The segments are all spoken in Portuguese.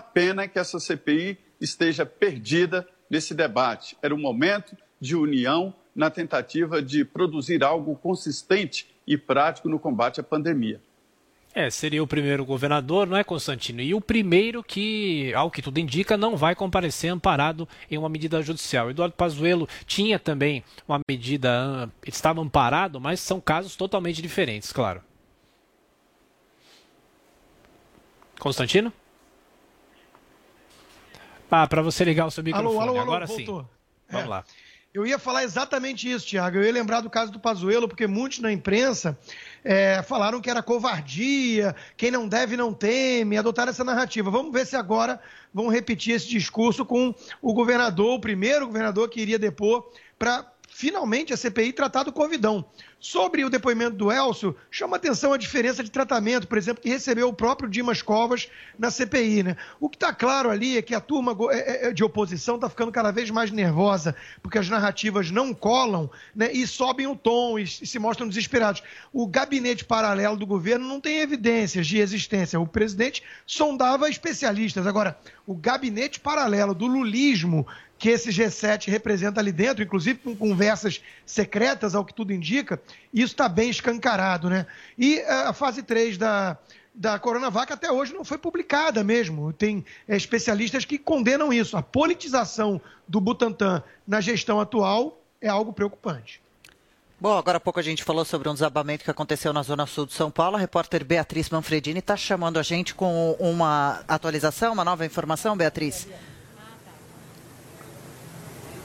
pena que essa CPI esteja perdida nesse debate. Era um momento de união na tentativa de produzir algo consistente e prático no combate à pandemia. É, seria o primeiro governador, não é, Constantino? E o primeiro que, ao que tudo indica, não vai comparecer amparado em uma medida judicial. Eduardo Pazuello tinha também uma medida, estava amparado, mas são casos totalmente diferentes, claro. Constantino? Ah, para você ligar o seu microfone. Alô, alô, alô, Agora voltou. sim. Vamos é. lá. Eu ia falar exatamente isso, Tiago. Eu ia lembrar do caso do Pazuello, porque muitos na imprensa é, falaram que era covardia, quem não deve não teme, adotaram essa narrativa. Vamos ver se agora vão repetir esse discurso com o governador, o primeiro governador que iria depor, para finalmente a CPI tratar do Covidão. Sobre o depoimento do Elcio, chama atenção a diferença de tratamento, por exemplo, que recebeu o próprio Dimas Covas na CPI. Né? O que está claro ali é que a turma é, é, de oposição está ficando cada vez mais nervosa, porque as narrativas não colam né, e sobem o tom e se mostram desesperados. O gabinete paralelo do governo não tem evidências de existência. O presidente sondava especialistas. Agora, o gabinete paralelo do lulismo que esse G7 representa ali dentro, inclusive com conversas secretas, ao que tudo indica, isso está bem escancarado, né? E eh, a fase 3 da, da Coronavac até hoje não foi publicada mesmo. Tem é, especialistas que condenam isso. A politização do Butantan na gestão atual é algo preocupante. Bom, agora há pouco a gente falou sobre um desabamento que aconteceu na Zona Sul de São Paulo. A repórter Beatriz Manfredini está chamando a gente com uma atualização, uma nova informação, Beatriz.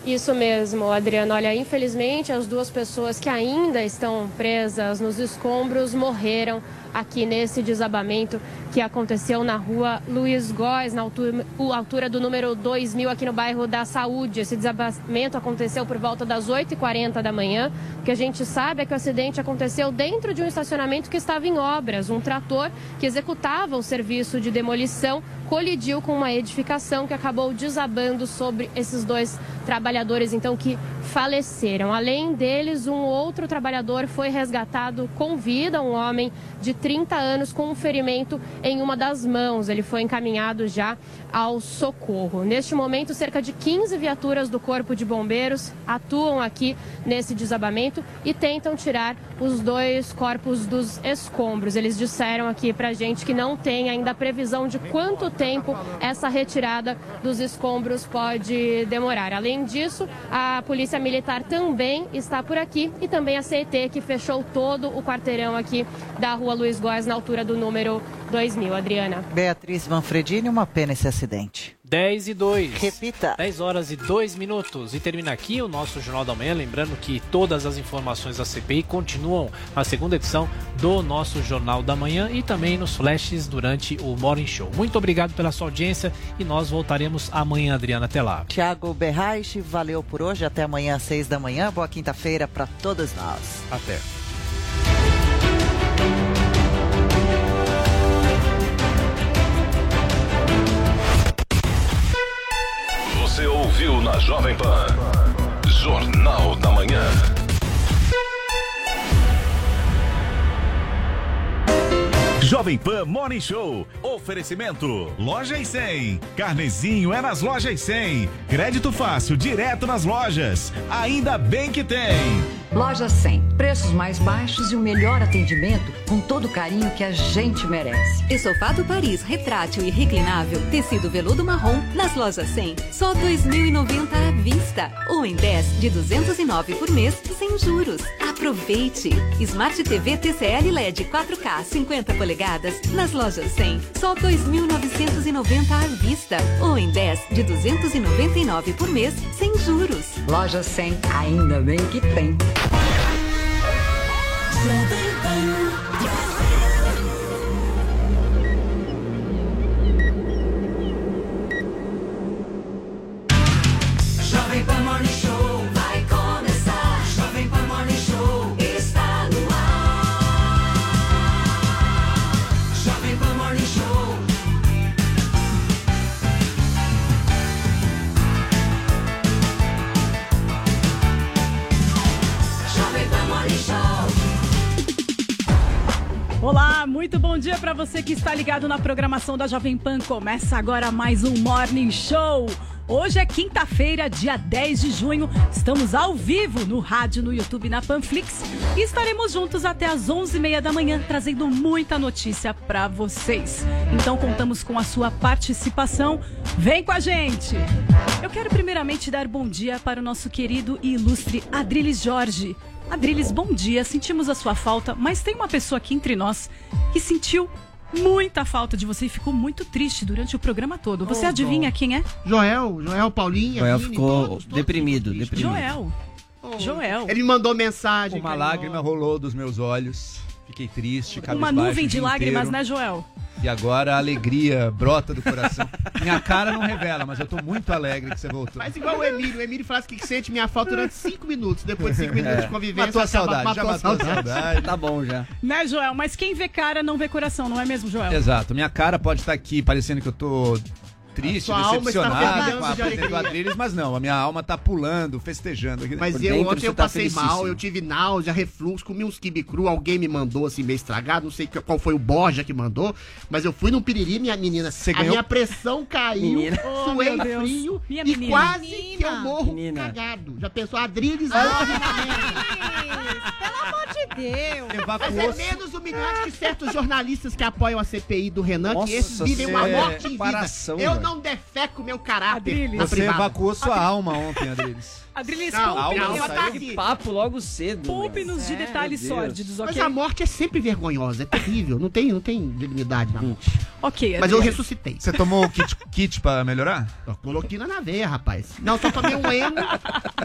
Isso mesmo, Adriano. Olha, infelizmente, as duas pessoas que ainda estão presas nos escombros morreram aqui nesse desabamento que aconteceu na rua Luiz Góes, na altura, altura do número 2000, aqui no bairro da Saúde. Esse desabamento aconteceu por volta das 8h40 da manhã. O que a gente sabe é que o acidente aconteceu dentro de um estacionamento que estava em obras. Um trator que executava o serviço de demolição colidiu com uma edificação que acabou desabando sobre esses dois trabalhadores, então, que faleceram. Além deles, um outro trabalhador foi resgatado com vida, um homem de 30 anos com um ferimento em uma das mãos. Ele foi encaminhado já ao socorro. Neste momento, cerca de 15 viaturas do Corpo de Bombeiros atuam aqui nesse desabamento e tentam tirar os dois corpos dos escombros. Eles disseram aqui para gente que não tem ainda previsão de quanto tempo essa retirada dos escombros pode demorar. Além disso, a Polícia Militar também está por aqui e também a CET, que fechou todo o quarteirão aqui da rua Luiz Góes, na altura do número 2000. Adriana. Beatriz Manfredini, uma pena esse acidente. 10 e 2. Repita. 10 horas e 2 minutos. E termina aqui o nosso Jornal da Manhã. Lembrando que todas as informações da CPI continuam na segunda edição do nosso Jornal da Manhã e também nos flashes durante o Morning Show. Muito obrigado pela sua audiência e nós voltaremos amanhã, Adriana. Até lá. Tiago Berraich, valeu por hoje. Até amanhã às 6 da manhã. Boa quinta-feira para todos nós. Até. Ouviu na Jovem Pan. Jornal da Manhã. Jovem Pan Morning Show. Oferecimento. Loja e 100. Carnezinho é nas lojas 100. Crédito fácil, direto nas lojas. Ainda bem que tem. Loja 100. Preços mais baixos e o melhor atendimento com todo o carinho que a gente merece. E sofá do Paris, retrátil e reclinável, tecido veludo marrom, nas lojas 100. Só 2.090 à vista. Ou em 10 de 209 por mês, sem juros. Aproveite! Smart TV TCL LED 4K 50 polegadas, nas lojas 100. Só 2.990 à vista. Ou em 10 de 299 por mês, sem juros. Loja 100, ainda bem que tem. Jovem Muito bom dia para você que está ligado na programação da Jovem Pan. Começa agora mais um Morning Show. Hoje é quinta-feira, dia 10 de junho. Estamos ao vivo no rádio, no YouTube, na Panflix. E estaremos juntos até às 11h30 da manhã, trazendo muita notícia para vocês. Então contamos com a sua participação. Vem com a gente! Eu quero primeiramente dar bom dia para o nosso querido e ilustre Adriles Jorge. Adriles, bom dia. Sentimos a sua falta, mas tem uma pessoa aqui entre nós que sentiu muita falta de você e ficou muito triste durante o programa todo. Você Oh, adivinha quem é? Joel, Joel Paulinha. Joel Vini, ficou todos, todos deprimido, deprimido. Joel. Joel. Ele mandou mensagem. Uma carinhosa. lágrima rolou dos meus olhos. Fiquei triste, Uma nuvem de lágrimas, inteiro. né, Joel? E agora a alegria brota do coração. Minha cara não revela, mas eu tô muito alegre que você voltou. Faz igual o Emílio. O Emílio fala que sente minha falta durante 5 minutos. Depois de 5 minutos É. de convivência, Matou a saudade, já matou a saudade. Tá bom já. Né, Joel? Mas quem vê cara não vê coração, não é mesmo, Joel? Exato, minha cara pode estar aqui parecendo que eu tô triste, decepcionado com a presença do. Adriles, mas não, a minha alma tá pulando, festejando aqui. Mas Por eu ontem você eu tá passei mal, eu tive náusea, refluxo, comi uns quibe cru, alguém me mandou assim meio estragado, não sei qual foi o Borja que mandou, mas eu fui no piriri, minha menina, a ganhou? minha pressão caiu, Menina. Oh, suei Deus. frio Minha e menina. quase que eu morro Menina. cagado. Já pensou, Adriles morre na merda. Pelo amor de Deus. Mas é menos humilhante que certos jornalistas que apoiam a CPI do Renan, Nossa, que esses vivem uma é morte em vida. comparação, Eu velho. não defeco meu caráter Adriles. Você privada. evacuou sua alma ontem, Adriles. Adriles, Não, poupe- a alma poupe- tá aqui. Papo logo cedo. poupe-nos de detalhes Meu Deus. sórdidos, Mas ok? a morte é sempre vergonhosa, é terrível. Não tem, não tem dignidade na morte. Ok, Mas eu ressuscitei. Você tomou o kit, kit pra melhorar? Ó, Coloquina na veia, rapaz. Não, só tomei um emo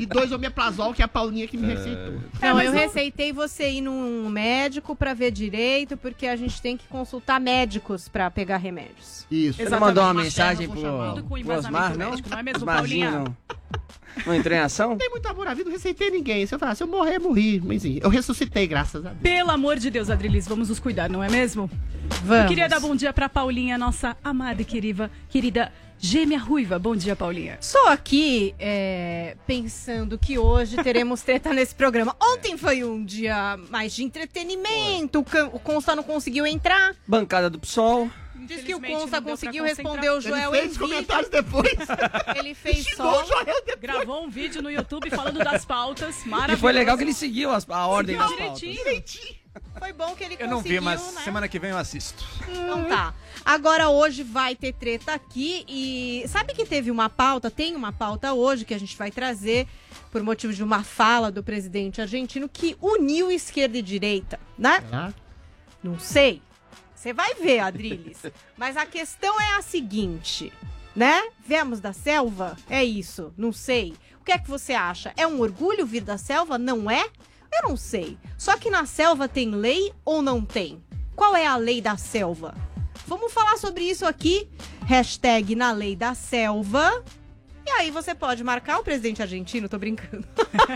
e dois omeprazol, que é a Paulinha que me receitou. É, Não, mas eu receitei você ir num médico pra ver direito, porque a gente tem que consultar médicos pra pegar remédios. Isso. Você mandou uma Uma mensagem pro, pro Osmar, não? médico, não é mesmo, Paulinha? não. Não entrou em ação? Não tem muito amor à vida, não receitei ninguém. Se eu falar, se eu morrer, morri. Mas enfim, eu ressuscitei, graças a Deus. Pelo amor de Deus, Adrilis, vamos nos cuidar, não é mesmo? Vamos. Eu queria dar bom dia pra Paulinha, nossa amada e querida, querida gêmea ruiva. Bom dia, Paulinha. Só aqui, é, pensando que hoje teremos treta nesse programa. Ontem foi um dia mais de entretenimento, o Consta não conseguiu entrar. Bancada do PSOL. Diz que o Consta conseguiu responder o Ele Joel fez em os vídeo. comentários depois. Ele fez só. o Joel depois. Gravou um vídeo no YouTube falando das pautas. E Maravilhoso. foi legal que ele seguiu as- a ordem das Seguiu pautas. direitinho. Foi bom que ele Eu não vi, conseguiu, mas né? semana que vem eu assisto. Então tá. Agora hoje vai ter treta aqui e sabe que teve uma pauta, tem uma pauta hoje que a gente vai trazer por motivo de uma fala do presidente argentino que uniu esquerda e direita, né? Ah, Não sei. Você vai ver, Adriles. Mas a questão é a seguinte, né? Viemos da selva? É isso. Não sei. O que é que você acha? É um orgulho vir da selva? Não é? Eu não sei. Só que na selva tem lei ou não tem? Qual é a lei da selva? Vamos falar sobre isso aqui. Hashtag na lei da selva. E aí você pode marcar o presidente argentino, tô brincando.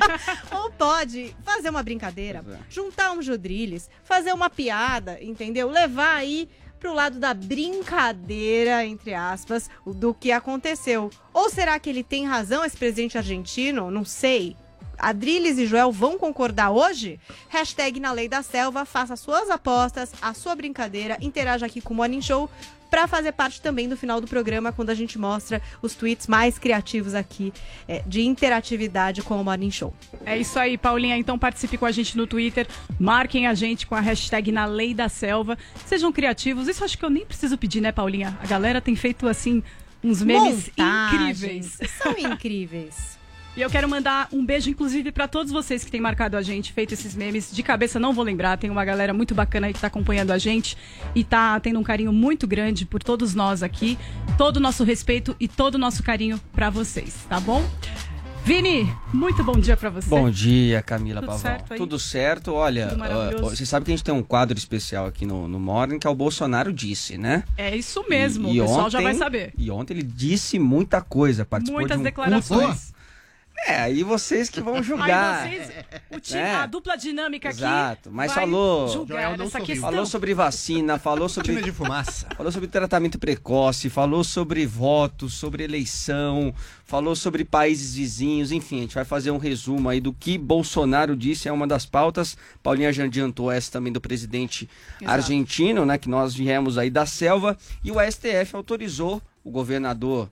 Ou pode fazer uma brincadeira, é. juntar um Jodriles, fazer uma piada, entendeu? Levar aí pro lado da brincadeira, entre aspas, do que aconteceu. Ou será que ele tem razão, esse presidente argentino? Não sei. Adriles e Joel vão concordar hoje? Hashtag na lei da selva, faça suas apostas, a sua brincadeira, interaja aqui com o Morning Show para fazer parte também do final do programa, quando a gente mostra os tweets mais criativos aqui é, de interatividade com o Morning Show. É isso aí, Paulinha. Então participe com a gente no Twitter. Marquem a gente com a hashtag na lei da selva. Sejam criativos. Isso acho que eu nem preciso pedir, né, Paulinha? A galera tem feito assim uns memes Montagens. incríveis. São incríveis. E eu quero mandar um beijo, inclusive, para todos vocês que têm marcado a gente, feito esses memes. De cabeça não vou lembrar, tem uma galera muito bacana aí que tá acompanhando a gente e tá tendo um carinho muito grande por todos nós aqui. Todo o nosso respeito e todo o nosso carinho para vocês, tá bom? Vini, muito bom dia para você. Bom dia, Camila Tudo Pavão. certo aí? Tudo certo. Olha, Tudo você sabe que a gente tem um quadro especial aqui no, no Morning que é o Bolsonaro disse, né? É isso mesmo, E- e o pessoal já ontem- vai saber. E ontem ele disse muita coisa, participou Muitas de um declarações. É, aí vocês que vão julgar. Aí vocês, o time, né? a dupla dinâmica aqui. Exato, mas vai falou, julgar essa questão. falou sobre vacina, falou sobre de fumaça. falou sobre tratamento precoce, falou sobre votos, sobre eleição, falou sobre países vizinhos, enfim, a gente vai fazer um resumo aí do que Bolsonaro disse, é uma das pautas. Paulinha já adiantou essa também do presidente Exato. argentino, né, que nós viemos aí da selva, e o STF autorizou o governador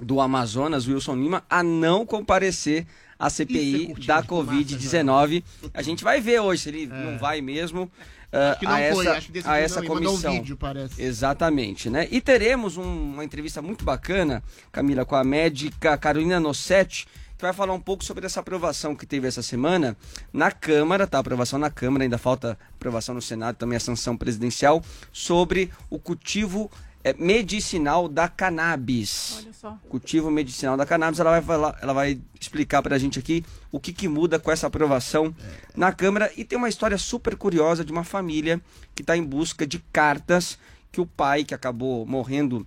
do Amazonas, Wilson Lima, a não comparecer à CPI da Covid-19. A gente vai ver hoje se ele não vai mesmo. Acho que não a foi, essa, acho que decidiu a essa não, mandou um comissão. vídeo, parece. Exatamente, né? E teremos um- uma entrevista muito bacana, Camila, com a médica Carolina Nossetti, que vai falar um pouco sobre essa aprovação que teve essa semana na Câmara, tá? Aprovação na Câmara, ainda falta aprovação no Senado, também a sanção presidencial, sobre o cultivo eh, medicinal da cannabis. Olha só. Cultivo medicinal da cannabis, ela vai falar, ela vai explicar pra gente aqui o que, que muda com essa aprovação na Câmara e tem uma história super curiosa de uma família que está em busca de cartas que o pai, que acabou morrendo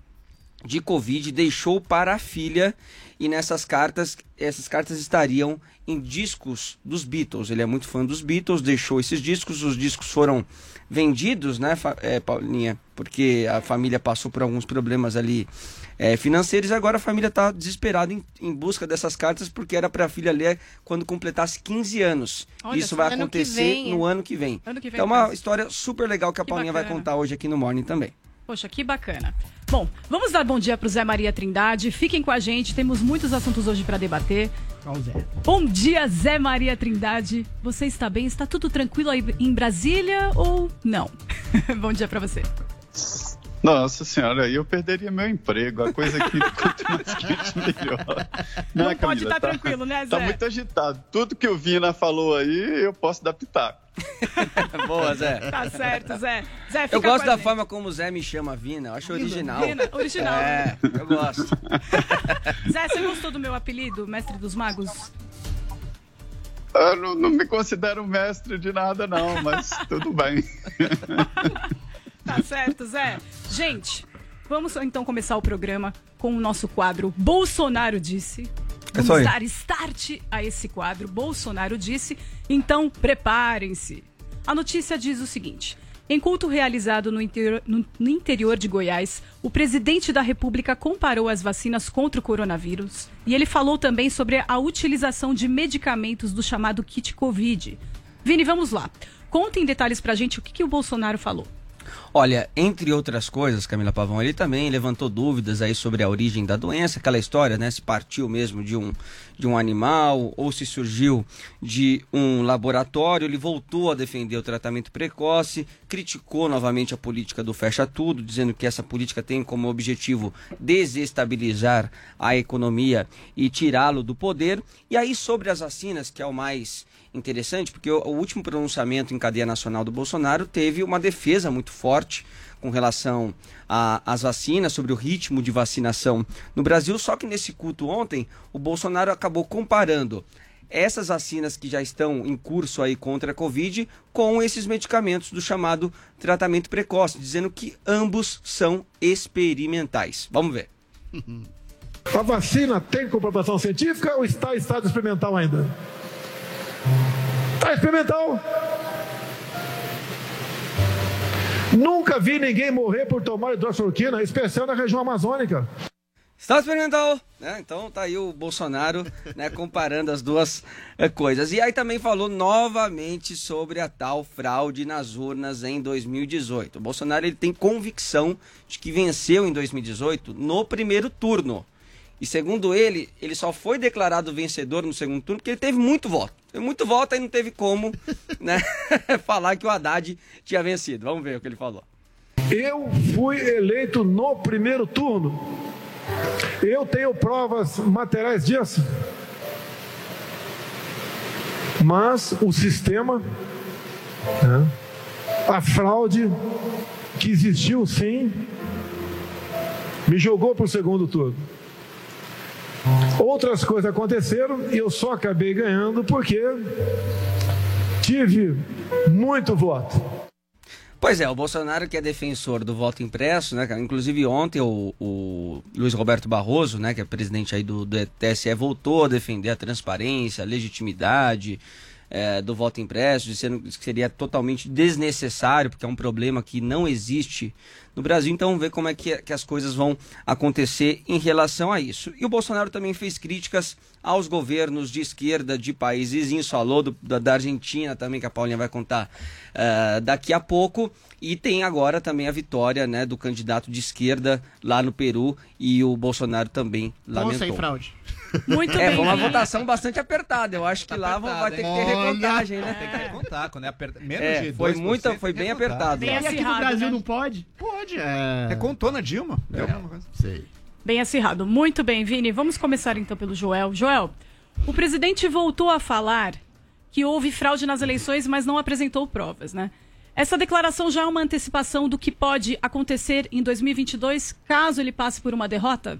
de Covid, deixou para a filha. E nessas cartas, essas cartas estariam em discos dos Beatles. Ele é muito fã dos Beatles, deixou esses discos. Os discos foram vendidos, né, é, Paulinha? Porque a família passou por alguns problemas ali é, financeiros e agora a família está desesperada em, em busca dessas cartas porque era para a filha ler quando completasse 15 anos. Olha Isso vai acontecer vem, no ano que vem. Ano que vem então é uma história super legal que a Que Paulinha vai bacana. contar hoje aqui no Morning também. Poxa, que bacana. Bom, vamos dar bom dia pro Zé Maria Trindade. Fiquem com a gente, temos muitos assuntos hoje para debater. Bom dia, Zé Maria Trindade. Você está bem? Está tudo tranquilo aí em Brasília ou não? bom dia para você. Nossa senhora, aí eu perderia meu emprego. A coisa aqui, quanto mais quente, melhor. Não Né, pode Camila? estar tranquilo, né, Tá Zé? muito agitado. Tudo que o Vina falou aí, eu posso dar pitaco. Boa, Zé. Tá certo, Zé. Zé, fica Eu gosto da gente. forma como o Zé me chama Vina. Eu acho original. Vina, original. É, eu gosto. Zé, você gostou do meu apelido, mestre dos magos? Eu não, não me considero mestre de nada, não, mas tudo bem. Tá certo, Zé. Gente, vamos então começar o programa com o nosso quadro Bolsonaro Disse. É Vamos aí. dar start a esse quadro Bolsonaro Disse. Então, preparem-se. A notícia diz o seguinte. Em culto realizado no interior, no- no interior de Goiás, o presidente da República comparou as vacinas contra o coronavírus e ele falou também sobre a utilização de medicamentos do chamado kit Covid. Vini, vamos lá. Conta em detalhes pra gente o que, que o Bolsonaro falou. Olha, entre outras coisas, Camila Pavão, ele também levantou dúvidas aí sobre a origem da doença, aquela história, né? Se partiu mesmo de um, de um animal ou se surgiu de um laboratório. Ele voltou a defender o tratamento precoce, criticou novamente a política do fecha tudo, dizendo que essa política tem como objetivo desestabilizar a economia e tirá-lo do poder. E aí, sobre as vacinas, que é o mais interessante, porque o, último pronunciamento em cadeia nacional do Bolsonaro teve uma defesa muito forte com relação às vacinas, sobre o ritmo de vacinação no Brasil. Só que nesse culto ontem, o Bolsonaro acabou comparando essas vacinas que já estão em curso aí contra a Covid com esses medicamentos do chamado tratamento precoce, dizendo que ambos são experimentais. Vamos ver. A vacina tem comprovação científica ou está em estado experimental ainda? Está experimental. Nunca vi ninguém morrer por tomar hidroxicloroquina, especial na região amazônica. Estado experimental, né? Então tá aí o Bolsonaro, né, comparando as duas eh, coisas. E aí também falou novamente sobre a tal fraude nas urnas em 2018. O Bolsonaro ele tem convicção de que venceu em 2018 no primeiro turno. E segundo ele, ele só foi declarado vencedor no segundo turno porque ele teve muito voto. Teve muito voto e não teve como, né, falar que o Haddad tinha vencido. Vamos ver o que ele falou. Eu fui eleito no primeiro turno. Eu tenho provas materiais disso. Mas o sistema, né, a fraude que existiu sim, me jogou para o segundo turno. Outras coisas aconteceram e eu só acabei ganhando porque tive muito voto. Pois é, o Bolsonaro que é defensor do voto impresso, né? Inclusive ontem o, o Luiz Roberto Barroso, né, que é presidente aí do, do TSE, voltou a defender a transparência, a legitimidade eh, do voto impresso, dizendo que seria totalmente desnecessário, porque é um problema que não existe no Brasil. Então vamos ver como é que, que as coisas vão acontecer em relação a isso. E o Bolsonaro também fez críticas aos governos de esquerda de países vizinhos, falou do- da, da Argentina também, que a Paulinha vai contar eh, daqui a pouco. E tem agora também a vitória né, do candidato de esquerda lá no Peru e o Bolsonaro também lamentou. ou sem fraude? Muito é, bem. foi uma votação bastante apertada. Eu acho que lá vão- vai ter que ter recontagem, né? Tem que recontar, quando é aperta... menos É, de foi 2%, muita- foi bem apertado Bem E aqui no Brasil né? não pode? Pode, é. Recontou na Dilma. É. uma coisa. Sei. Bem acirrado. Muito bem, Vini. Vamos começar então pelo Joel. Joel, o presidente voltou a falar que houve fraude nas eleições, mas não apresentou provas, né? Essa declaração já é uma antecipação do que pode acontecer em 2022 caso ele passe por uma derrota?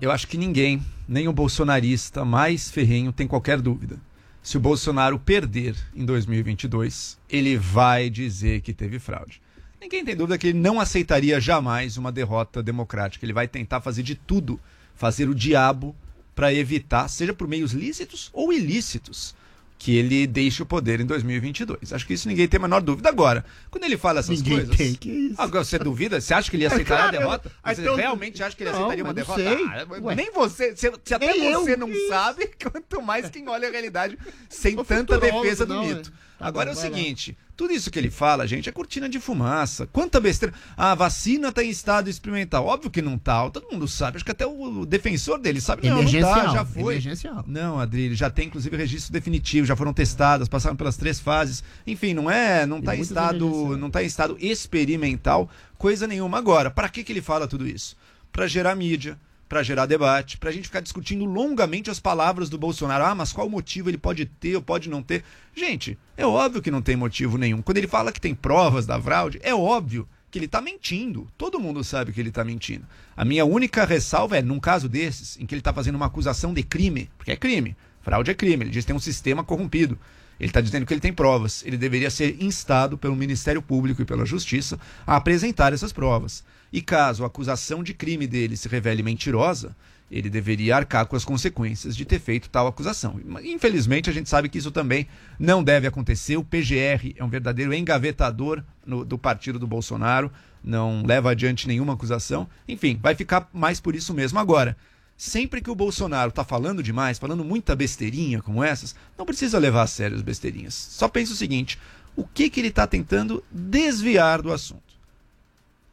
Eu acho que ninguém, nem o bolsonarista mais ferrenho, tem qualquer dúvida. Se o Bolsonaro perder em 2022, ele vai dizer que teve fraude. Ninguém tem dúvida que ele não aceitaria jamais uma derrota democrática. Ele vai tentar fazer de tudo, fazer o diabo para evitar, seja por meios lícitos ou ilícitos, que ele deixe o poder em 2022. Acho que isso ninguém tem a menor dúvida. Agora, quando ele fala essas Ninguém coisas. tem, que isso? Agora, você duvida? Você acha que ele É aceitaria claro, a derrota? eu- Você então- realmente acha que ele Não, aceitaria uma derrota? Ah, nem você, se, se até Nem eu, você não isso? sabe, quanto mais quem olha a realidade sem tanta defesa do não, mito. é. Tá Agora bom, é o seguinte, tudo isso que ele fala, gente, é cortina de fumaça. Quanta besteira. Ah, a vacina tá em estado experimental. Óbvio que não tá, todo mundo sabe. Acho que até o defensor dele sabe. Não, não tá, já foi. emergencial. Não, Adri, já tem inclusive registro definitivo, já foram testadas, passaram pelas três fases. Enfim, não é, não Tem tá em estado, não tá em estado experimental, coisa nenhuma. Agora, para que que ele fala tudo isso? Para gerar mídia, para gerar debate, para a gente ficar discutindo longamente as palavras do Bolsonaro. Ah, mas qual motivo ele pode ter ou pode não ter? Gente, é óbvio que não tem motivo nenhum. Quando ele fala que tem provas da fraude, é óbvio que ele está mentindo. Todo mundo sabe que ele está mentindo. A minha única ressalva é, num caso desses, em que ele está fazendo uma acusação de crime, porque é crime, fraude é crime, ele diz que tem um sistema corrompido. Ele está dizendo que ele tem provas. Ele deveria ser instado pelo Ministério Público e pela Justiça a apresentar essas provas. E caso a acusação de crime dele se revele mentirosa, ele deveria arcar com as consequências de ter feito tal acusação. Infelizmente, a gente sabe que isso também não deve acontecer. O PGR é um verdadeiro engavetador no- do partido do Bolsonaro, não leva adiante nenhuma acusação. Enfim, vai ficar mais por isso mesmo. Agora, sempre que o Bolsonaro está falando demais, falando muita besteirinha como essas, não precisa levar a sério as besteirinhas. Só pensa o seguinte: o que, que ele está tentando desviar do assunto?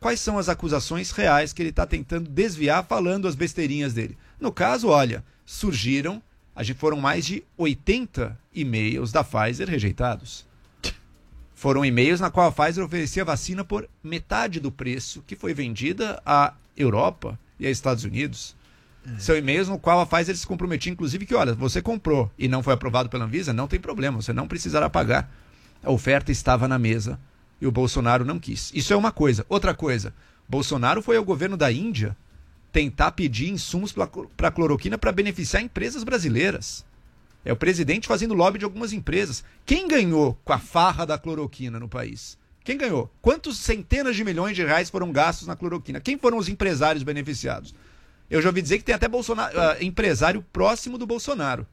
Quais são as acusações reais que ele está tentando desviar falando as besteirinhas dele. No caso, olha, surgiram, a gente foram mais de 80 e-mails da Pfizer rejeitados. Foram e-mails na qual a Pfizer oferecia vacina por metade do preço que foi vendida à Europa e a Estados Unidos. São e-mails no qual a Pfizer se comprometia, inclusive, que, olha, você comprou e não foi aprovado pela Anvisa, não tem problema, você não precisará pagar. A oferta estava na mesa e o Bolsonaro não quis. Isso é uma coisa. Outra coisa, Bolsonaro foi ao governo da Índia tentar pedir insumos para cloroquina para beneficiar empresas brasileiras. É o presidente fazendo lobby de algumas empresas. Quem ganhou com a farra da cloroquina no país? Quem ganhou? Quantos centenas de milhões de reais foram gastos na cloroquina? Quem foram os empresários beneficiados? Eu já ouvi dizer que tem até Bolsonaro, ah, empresário próximo do Bolsonaro.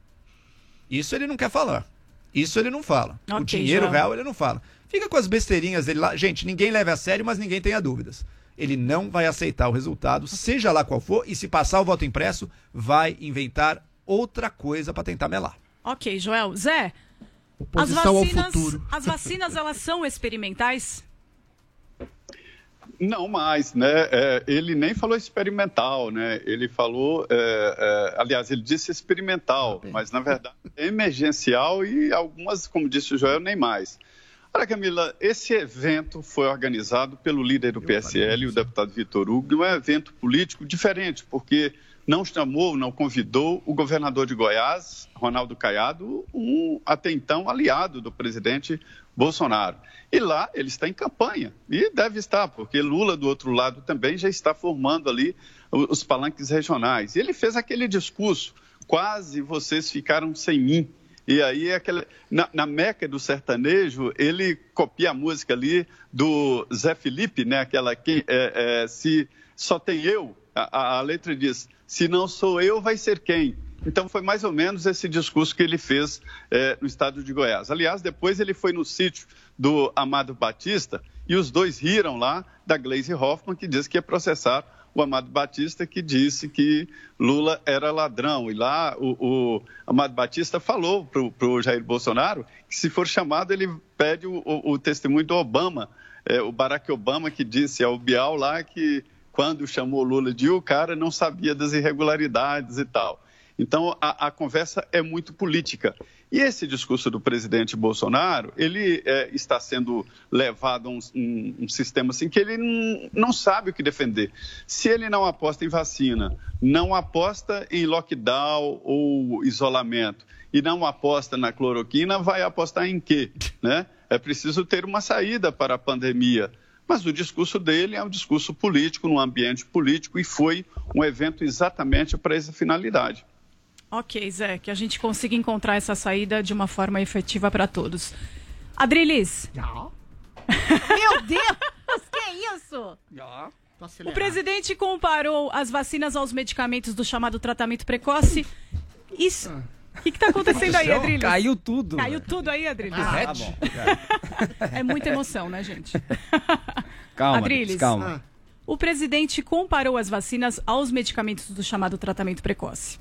Isso ele não quer falar. Isso ele não fala. o Ok, dinheiro real ele não fala. Fica com as besteirinhas dele lá. Gente, ninguém leva a sério, mas ninguém tenha dúvidas. Ele não vai aceitar o resultado, seja lá qual for, e se passar o voto impresso, vai inventar outra coisa para tentar melar. Ok, Joel. Zé, as Oposição vacinas, futuro. as vacinas elas são experimentais? Não mais, né? É, ele nem falou experimental, né? Ele falou, é, é, aliás, ele disse experimental, mas na verdade é emergencial e algumas, como disse o Joel, nem mais. Olha, Camila, esse evento foi organizado pelo líder do PSL, o deputado Vitor Hugo, e um evento político diferente, porque não chamou, não convidou o governador de Goiás, Ronaldo Caiado, um até então aliado do presidente Bolsonaro. E lá ele está em campanha, e deve estar, porque Lula, do outro lado, também já está formando ali os palanques regionais. E ele fez aquele discurso, quase vocês ficaram sem mim. E aí, é aquela, na, na meca do sertanejo, ele copia a música ali do Zé Felipe, né? Aquela que é, é, se só tem eu, a, a- letra diz, se não sou eu, vai ser quem? Então foi mais ou menos esse discurso que ele fez é, no estado de Goiás. Aliás, depois ele foi no sítio do Amado Batista e os dois riram lá da Glaze Hoffman, que disse que ia processar o Amado Batista, que disse que Lula era ladrão. E lá o, o Amado Batista falou para o Jair Bolsonaro que se for chamado ele pede o, o- o testemunho do Obama, é, o Barack Obama, que disse ao Bial lá que quando chamou Lula de o cara não sabia das irregularidades e tal. Então, a, a conversa é muito política. E esse discurso do presidente Bolsonaro, ele é, está sendo levado a um, um- um sistema assim que ele não, sabe o que defender. Se ele não aposta em vacina, não aposta em lockdown ou isolamento e não aposta na cloroquina, vai apostar em quê? Né? É preciso ter uma saída para a pandemia. Mas o discurso dele é um discurso político, num ambiente político, e foi um evento exatamente para essa finalidade. Ok, Zé, que a gente consiga encontrar essa saída de uma forma efetiva para todos. Adrilis. Meu Deus, que isso? O presidente comparou as vacinas aos medicamentos do chamado tratamento precoce. Isso. O que está acontecendo aí, Adrilis? Caiu tudo. Caiu tudo aí, Adrilis. Ah, tá bom. É muita emoção, né, gente? Calma, Adriles, calma. O presidente comparou as vacinas aos medicamentos do chamado tratamento precoce.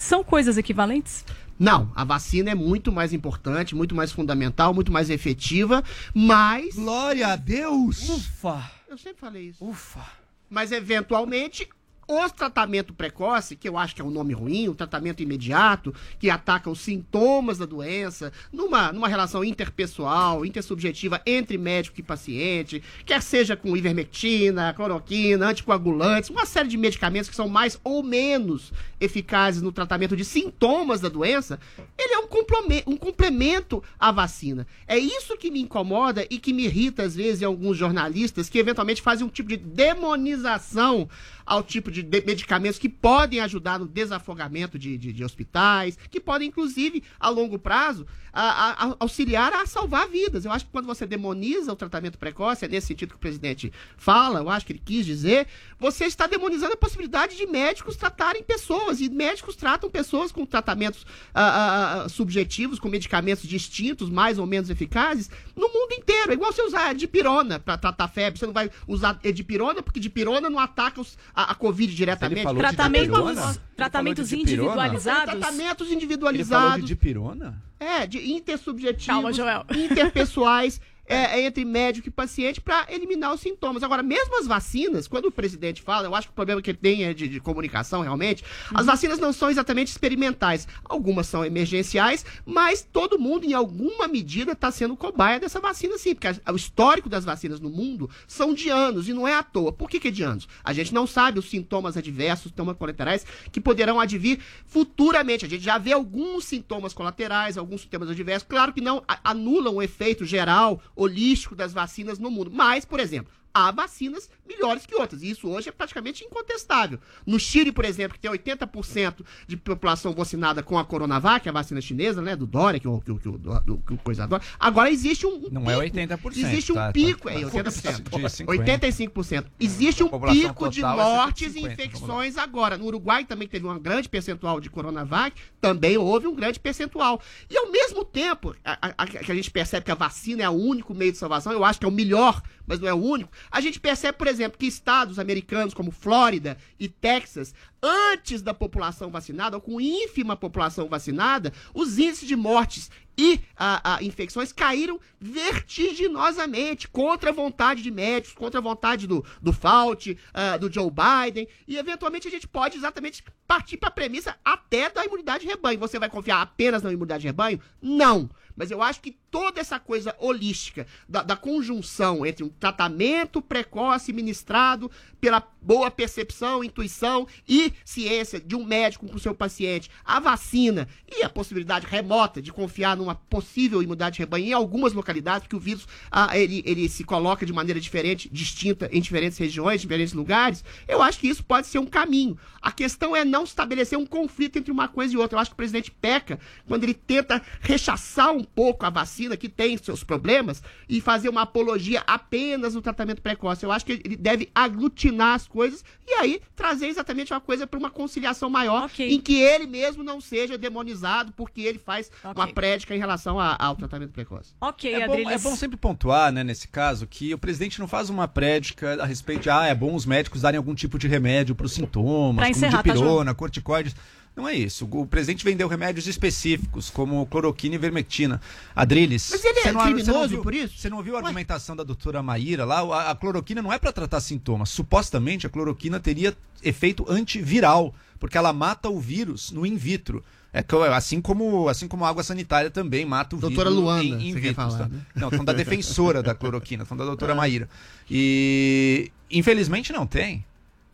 São coisas equivalentes? Não, a vacina é muito mais importante, muito mais fundamental, muito mais efetiva, mas. Glória a Deus! Ufa! Eu sempre falei isso. Ufa! Mas eventualmente. O tratamento precoce, que eu acho que é um nome ruim, o tratamento imediato, que ataca os sintomas da doença, numa, numa relação interpessoal, intersubjetiva entre médico e paciente, quer seja com ivermectina, cloroquina, anticoagulantes, uma série de medicamentos que são mais ou menos eficazes no tratamento de sintomas da doença, ele é um, complome- um complemento à vacina. É isso que me incomoda e que me irrita às vezes em alguns jornalistas que eventualmente fazem um tipo de demonização ao tipo de, de- medicamentos que podem ajudar no desafogamento de, de- de hospitais, que podem, inclusive, a longo prazo, a- a- auxiliar a salvar vidas. Eu acho que quando você demoniza o tratamento precoce, é nesse sentido que o presidente fala, eu acho que ele quis dizer, você está demonizando a possibilidade de médicos tratarem pessoas, e médicos tratam pessoas com tratamentos ah, ah, ah, subjetivos, com medicamentos distintos, mais ou menos eficazes, no mundo inteiro. É igual você usar dipirona para tratar febre. Você não vai usar dipirona, porque dipirona não ataca os- a, a Covid diretamente. Tratamentos, tratamentos Ele falou de dipirona? individualizados? Tratamentos Ele falou de individualizados. dipirona? É, de intersubjetivos, Calma, Joel. interpessoais, é, é, entre médico e paciente para eliminar os sintomas. Agora, mesmo as vacinas, quando o presidente fala, eu acho que o problema que ele tem é de, de comunicação, realmente, as vacinas não são exatamente experimentais. Algumas são emergenciais, mas todo mundo, em alguma medida, está sendo cobaia dessa vacina, sim, porque a- o histórico das vacinas no mundo são de anos, e não é à toa. Por que, que é de anos? A gente não sabe os sintomas adversos, sintomas colaterais, que poderão advir futuramente. A gente já vê alguns sintomas colaterais, alguns sintomas adversos. Claro que não anulam o efeito geral, holístico das vacinas no mundo. Mas, por exemplo, há vacinas melhores que outras. E isso hoje é praticamente incontestável. No Chile, por exemplo, que tem 80% de população vacinada com a Coronavac, a vacina chinesa, né? Do Dória, que o, que o, que o, do- que o coisa Dória. Agora existe um. Não é 80%, Existe um tá? pico, Tá- é tá- 80%. de 50. 85%. Existe um pico de é mortes e 50, infecções agora. No Uruguai também teve um grande percentual de Coronavac, também houve um grande percentual. E ao mesmo tempo, a, a- a- que a gente percebe que a vacina é o único meio de salvação, eu acho que é o melhor, mas não é o único. A gente percebe, por exemplo, que estados americanos como Flórida e Texas, antes da população vacinada, ou com ínfima população vacinada, os índices de mortes e a, a, infecções caíram vertiginosamente contra a vontade de médicos, contra a vontade do, do Fauci, ah, do Joe Biden, e eventualmente a gente pode exatamente partir para a premissa até da imunidade de rebanho. Você vai confiar apenas na imunidade de rebanho? Não. Mas eu acho que toda essa coisa holística da, da conjunção entre um tratamento precoce ministrado pela boa percepção, intuição e ciência de um médico com seu paciente, a vacina e a possibilidade remota de confiar numa possível imunidade de rebanho em algumas localidades, porque o vírus ah, ele, ele se coloca de maneira diferente, distinta em diferentes regiões, diferentes lugares, eu acho que isso pode ser um caminho. A questão é não estabelecer um conflito entre uma coisa e outra. Eu acho que o presidente peca quando ele tenta rechaçar um pouco a vacina, que tem seus problemas, e fazer uma apologia apenas no tratamento precoce. Eu acho que ele deve aglutinar as coisas e aí trazer exatamente uma coisa para uma conciliação maior, em que ele mesmo não seja demonizado porque ele faz uma prédica em relação a- ao tratamento precoce. Ok, É bom, é bom sempre pontuar, né, nesse caso, que o presidente não faz uma prédica a respeito de, ah, é bom os médicos darem algum tipo de remédio para os sintomas, Pra como encerrar, tá, dipirona, corticoides. Não é isso. O presidente vendeu remédios específicos, como cloroquina e vermectina. Adriles. Mas ele é você não- criminoso viu- por isso? Você não ouviu a argumentação da doutora Maíra lá? A, a cloroquina não é para tratar sintomas. Supostamente, a cloroquina teria efeito antiviral, porque ela mata o vírus no in vitro. É assim como assim como a água sanitária também mata o Doutora vírus Luana, em, quer vitro. falar, tá? né? Não, estão da defensora da cloroquina, estão da doutora Maíra. E infelizmente não tem.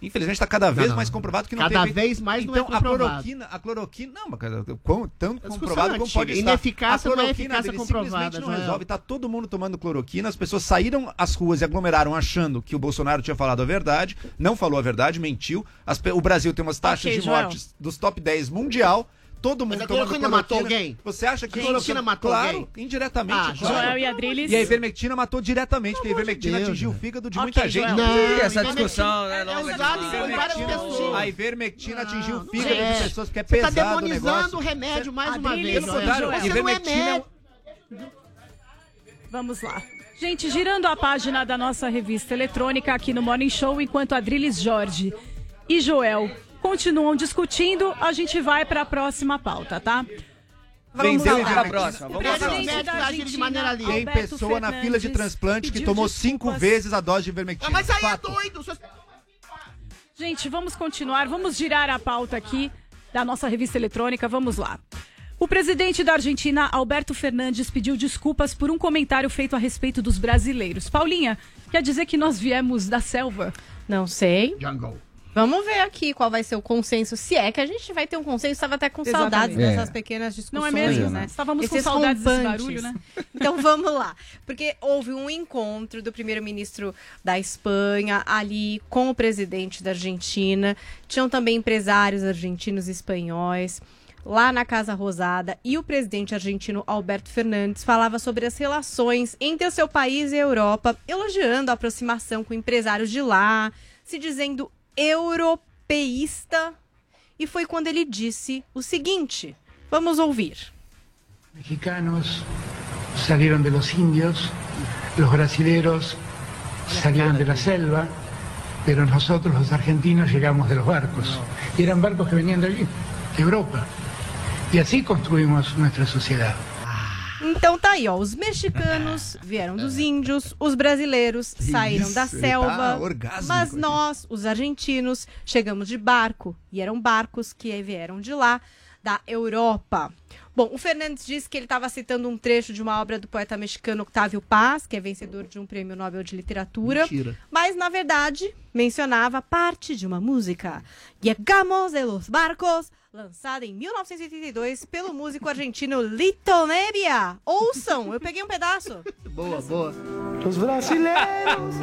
Infelizmente está cada vez não. mais comprovado que não Cada tem efeito. vez mais não é então, a comprovado. cloroquina, a cloroquina, não, mas quão- tanto comprovado como antiga. pode estar. Ineficácia a não é cloroquina eficácia dele comprovada, simplesmente não Joel. resolve. Tá todo mundo tomando cloroquina, as pessoas saíram às ruas e aglomeraram achando que o Bolsonaro tinha falado a verdade, não falou a verdade, mentiu. As o Brasil tem umas taxas Ok, de Joel. mortes dos top 10 mundial. Todo mundo Mas a cloroquina matou alguém? Você acha que A cloroquina matou claro, alguém? indiretamente, Ah, claro. Joel e Adriles. E a ivermectina matou diretamente, porque a ivermectina Deus, atingiu o né? fígado de Ok, muita gente. Joel. Não, E essa discussão, né, é longa usado discussão. por várias pessoas. A ivermectina atingiu o Não, fígado é. de pessoas, porque é Você tá pesado o demonizando negócio. o remédio mais uma vez. pelo contrário, Você é ivermectina é médico. Vamos lá. Gente, girando a página da nossa revista eletrônica aqui no Morning Show, enquanto Adriles Jorge e Joel continuam discutindo, a gente vai para a próxima pauta, tá? Vendeu lá. ivermectina. Pra próxima, vamos pra Presidente próxima. Tem pessoa na fila de Fernandes transplante que tomou desculpas. cinco vezes a dose de Ah, ivermectina. Mas aí é Fato. doido. Você- Gente, vamos continuar, vamos girar a pauta aqui da nossa revista eletrônica, vamos lá. O presidente da Argentina, Alberto Fernandes, pediu desculpas por um comentário feito a respeito dos brasileiros. Paulinha, quer dizer que nós viemos da selva? Não sei. Jungle. Vamos ver aqui qual vai ser o consenso. Se é que a gente vai ter um consenso, estava até com Exatamente. saudades É. dessas pequenas discussões, Não é mesmo? né? Estávamos com Esses saudades desse barulho, né? Então vamos lá. Porque houve um encontro do primeiro-ministro da Espanha ali com o presidente da Argentina. Tinham também empresários argentinos e espanhóis lá na Casa Rosada e o presidente argentino Alberto Fernandes falava sobre as relações entre o seu país e a Europa, elogiando a aproximação com empresários de lá, se dizendo europeísta. E foi quando ele disse o seguinte: vamos ouvir. mexicanos salieron de los indios, los brasileros salieron de la selva, pero nosotros los argentinos llegamos de los barcos. Y eran barcos que venían de allí, de Europa. Y así construimos nuestra sociedad. Então tá aí, ó. Os mexicanos vieram dos índios, os brasileiros saíram da isso, ele selva. tá mas nós, os argentinos, chegamos de barco. E eram barcos que vieram de lá, da Europa. Bom, o Fernandes disse que ele estava citando um trecho de uma obra do poeta mexicano Octávio Paz, que é vencedor de um prêmio Nobel de Literatura. Mentira. Mas, na verdade, mencionava parte de uma música. Llegamos de los barcos, lançada em 1982 pelo músico argentino Lito Nebbia. Ouçam, eu peguei um pedaço. Boa, boa. Los brasileños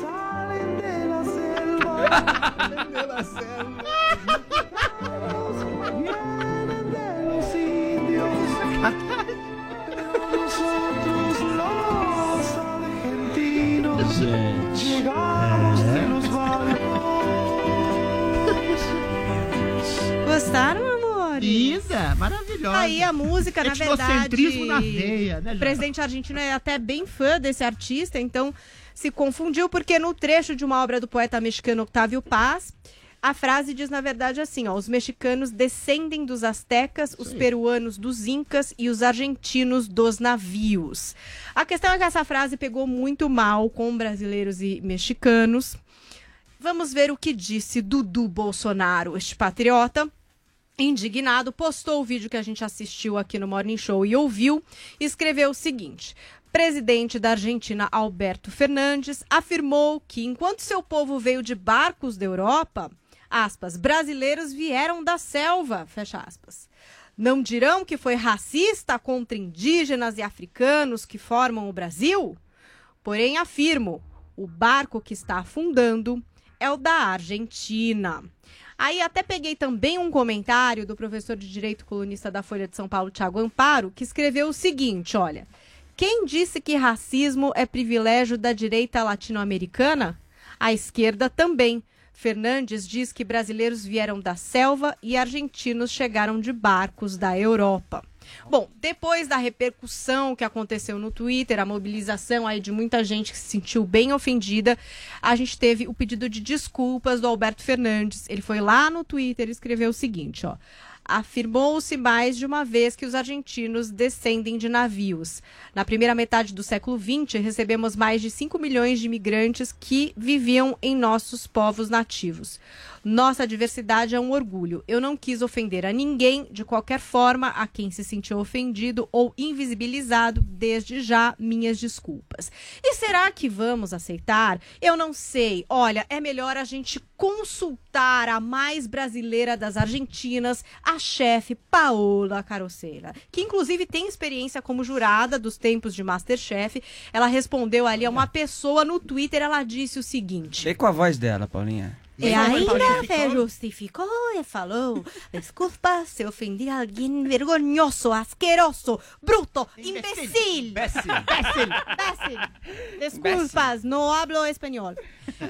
salen de la selva. Vienen de los indios. Pero nosotros los argentinos Gostaram, amores? Isa, maravilhosa. Aí a música, na verdade. Etnocentrismo na veia, né, O presidente argentino é até bem fã desse artista, então se confundiu, porque no trecho de uma obra do poeta mexicano Octávio Paz, a frase diz, na verdade, assim: ó, os mexicanos descendem dos astecas, os peruanos dos incas e os argentinos dos navios. A questão é que essa frase pegou muito mal com brasileiros e mexicanos. Vamos ver o que disse Dudu Bolsonaro, este patriota. Indignado, postou o vídeo que a gente assistiu aqui no Morning Show e ouviu, escreveu o seguinte: Presidente da Argentina Alberto Fernandes afirmou que enquanto seu povo veio de barcos da Europa, aspas, brasileiros vieram da selva, fecha aspas. Não dirão que foi racista contra indígenas e africanos que formam o Brasil? Porém, afirmo, o barco que está afundando é o da Argentina. Aí até peguei também um comentário do professor de Direito colunista da Folha de São Paulo, Tiago Amparo, que escreveu o seguinte, olha... Quem disse que racismo é privilégio da direita latino-americana? A esquerda também. Fernandes diz que brasileiros vieram da selva e argentinos chegaram de barcos da Europa. Bom, depois da repercussão que aconteceu no Twitter, a mobilização aí de muita gente que se sentiu bem ofendida, a gente teve o pedido de desculpas do Alberto Fernandes. Ele foi lá no Twitter e escreveu o seguinte, ó. Afirmou-se mais de uma vez que os argentinos descendem de navios. Na primeira metade do século XX, recebemos mais de 5 milhões de imigrantes que viviam em nossos povos nativos. Nossa diversidade é um orgulho. Eu não quis ofender a ninguém, de qualquer forma, a quem se sentiu ofendido ou invisibilizado, desde já, minhas desculpas. E será que vamos aceitar? Eu não sei. Olha, é melhor a gente consultar a mais brasileira das Argentinas, a chefe Paola Carosella, que inclusive tem experiência como jurada dos tempos de Masterchef. Ela respondeu ali a uma pessoa no Twitter, ela disse o seguinte: E com a voz dela, Paulinha? E ainda se justificou e falou: Desculpa se ofendi a alguém vergonhoso, asqueroso, bruto, imbecil. Imbécil. Imbécil. Desculpas, não hablo espanhol.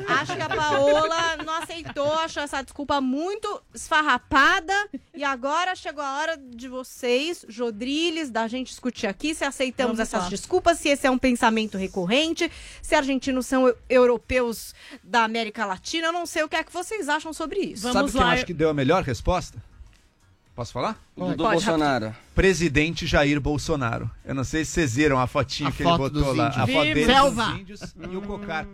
Acho que a Paola não aceitou, achou essa desculpa muito esfarrapada. E agora chegou a hora de vocês, Jodriles, da gente discutir aqui se aceitamos Vamos essas lá. desculpas, se esse é um pensamento recorrente, se argentinos são eu- europeus da América Latina. Eu não sei o que é que vocês acham sobre isso. Sabe quem eu acho que deu a melhor resposta? Posso falar? Do do Bolsonaro. Presidente Jair Bolsonaro. Eu não sei se vocês viram a fotinha A que foto ele botou lá. índios. A foto dele Selva. dos índios e o cocar.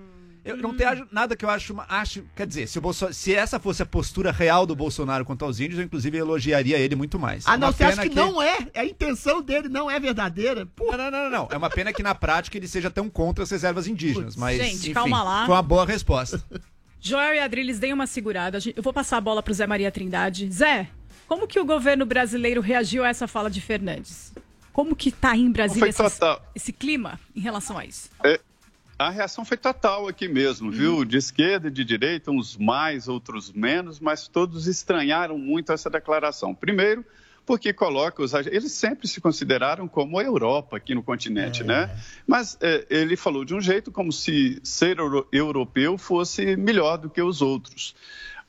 Eu não tenho nada que eu acho, acho. Quer dizer, se, o Bolso- se essa fosse a postura real do Bolsonaro quanto aos índios, eu inclusive elogiaria ele muito mais. Ah, não, Uma você acha pena que, não é? A intenção dele não é verdadeira? Não, não, não, não. É uma pena que na prática ele seja tão contra as reservas indígenas. Mas, Gente, enfim, calma lá. foi uma boa resposta. Joel e Adriles, deem uma segurada. Eu vou passar a bola pro Zé Maria Trindade. Zé, como que o governo brasileiro reagiu a essa fala de Fernandes? Como que tá aí em Brasília total. esse clima em relação a isso? É, a reação foi total aqui mesmo, viu? De esquerda e de direita, uns mais, outros menos, mas todos estranharam muito essa declaração. Primeiro, porque coloca os. Eles sempre se consideraram como a Europa aqui no continente, né? Mas é, ele falou de um jeito como se ser euro- europeu fosse melhor do que os outros.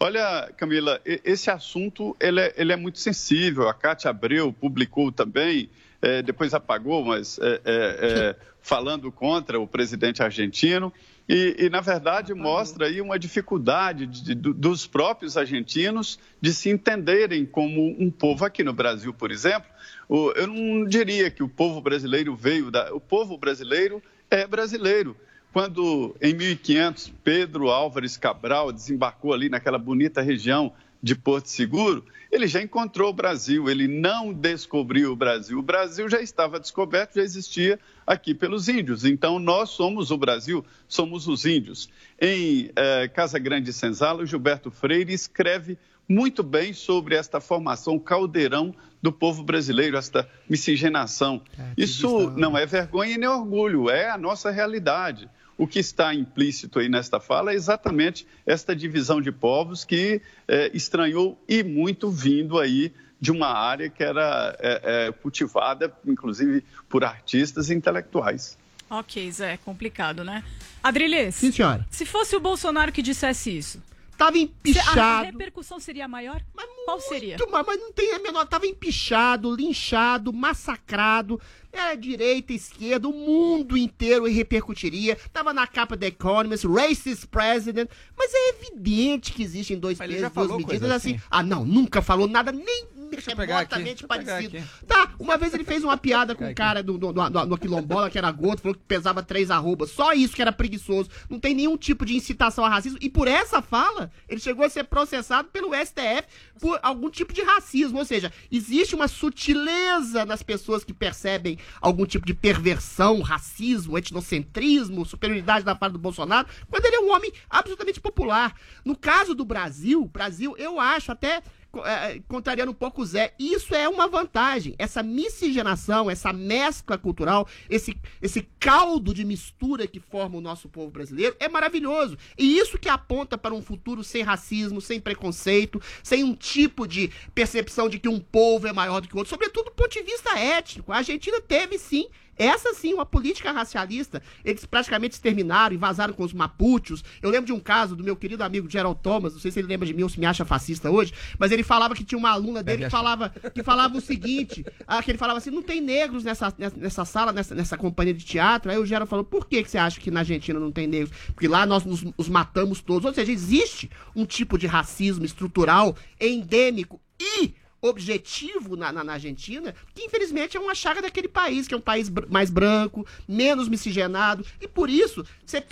Olha, Camila, esse assunto ele é, ele é muito sensível. A Cátia Abreu publicou também, eh, depois apagou, mas eh, eh, falando contra o presidente argentino. E, e, na verdade, mostra aí uma dificuldade de- do- dos próprios argentinos de se entenderem como um povo aqui no Brasil, por exemplo. o- eu não diria que o povo brasileiro veio da. O povo brasileiro é brasileiro. Quando, em 1500, Pedro Álvares Cabral desembarcou ali naquela bonita região de Porto Seguro, ele já encontrou o Brasil, ele não descobriu o Brasil. O Brasil já estava descoberto, já existia aqui pelos índios. Então, nós somos o Brasil, somos os índios. Em eh, Casa Grande Senzala, Gilberto Freire escreve muito bem sobre esta formação caldeirão do povo brasileiro, esta miscigenação. Isso não é vergonha nem orgulho, é a nossa realidade. O que está implícito aí nesta fala é exatamente esta divisão de povos que eh, estranhou e muito vindo aí de uma área que era eh, eh, cultivada, inclusive, por artistas e intelectuais. Ok, Zé, complicado, né? Adriles. Sim, senhora. Se fosse o Bolsonaro que dissesse isso. Tava A empichado. repercussão seria maior? Qual seria? Muito, mas, mas não tem a menor. Tava empichado, linchado, massacrado. Era direita, esquerda, o mundo inteiro repercutiria. Tava na capa da Economist, racist president. Mas é evidente que existem dois Mas pesos, duas medidas assim. assim. Ah, não, nunca falou nada, nem remotamente deixa eu pegar parecido. Tá, uma vez ele fez uma piada com um cara do, do, do, do quilombola, que era gordo, falou que pesava três arrobas. Só isso que era preguiçoso. Não tem nenhum tipo de incitação a racismo. E por essa fala, ele chegou a ser processado pelo STF por algum tipo de racismo. Ou seja, existe uma sutileza nas pessoas que percebem algum tipo de perversão, racismo, etnocentrismo, superioridade da parte do Bolsonaro, quando ele é um homem absolutamente popular. No caso do Brasil, Brasil, eu acho até é, contrariando um pouco o Zé, isso é uma vantagem. Essa miscigenação, essa mescla cultural, esse, esse caldo de mistura que forma o nosso povo brasileiro é maravilhoso. E isso que aponta para um futuro sem racismo, sem preconceito, sem um tipo de percepção de que um povo é maior do que o outro, sobretudo do ponto de vista étnico. A Argentina teve sim essa sim, uma política racialista. Eles praticamente exterminaram e vazaram com os mapuchos. Eu lembro de um caso do meu querido amigo Gerald Thomas, não sei se ele lembra de mim ou se me acha fascista hoje, mas ele falava que tinha uma aluna dele que falava, que falava o seguinte, ah, que ele falava assim, não tem negros nessa, nessa, nessa sala, nessa, nessa companhia de teatro. Aí o Gerald falou, por que, que você acha que na Argentina não tem negros? Porque lá nós nos, os matamos todos. Ou seja, existe um tipo de racismo estrutural, endêmico e objetivo na, na, na Argentina, que infelizmente é uma chaga daquele país, que é um país br- mais branco, menos miscigenado, e por isso você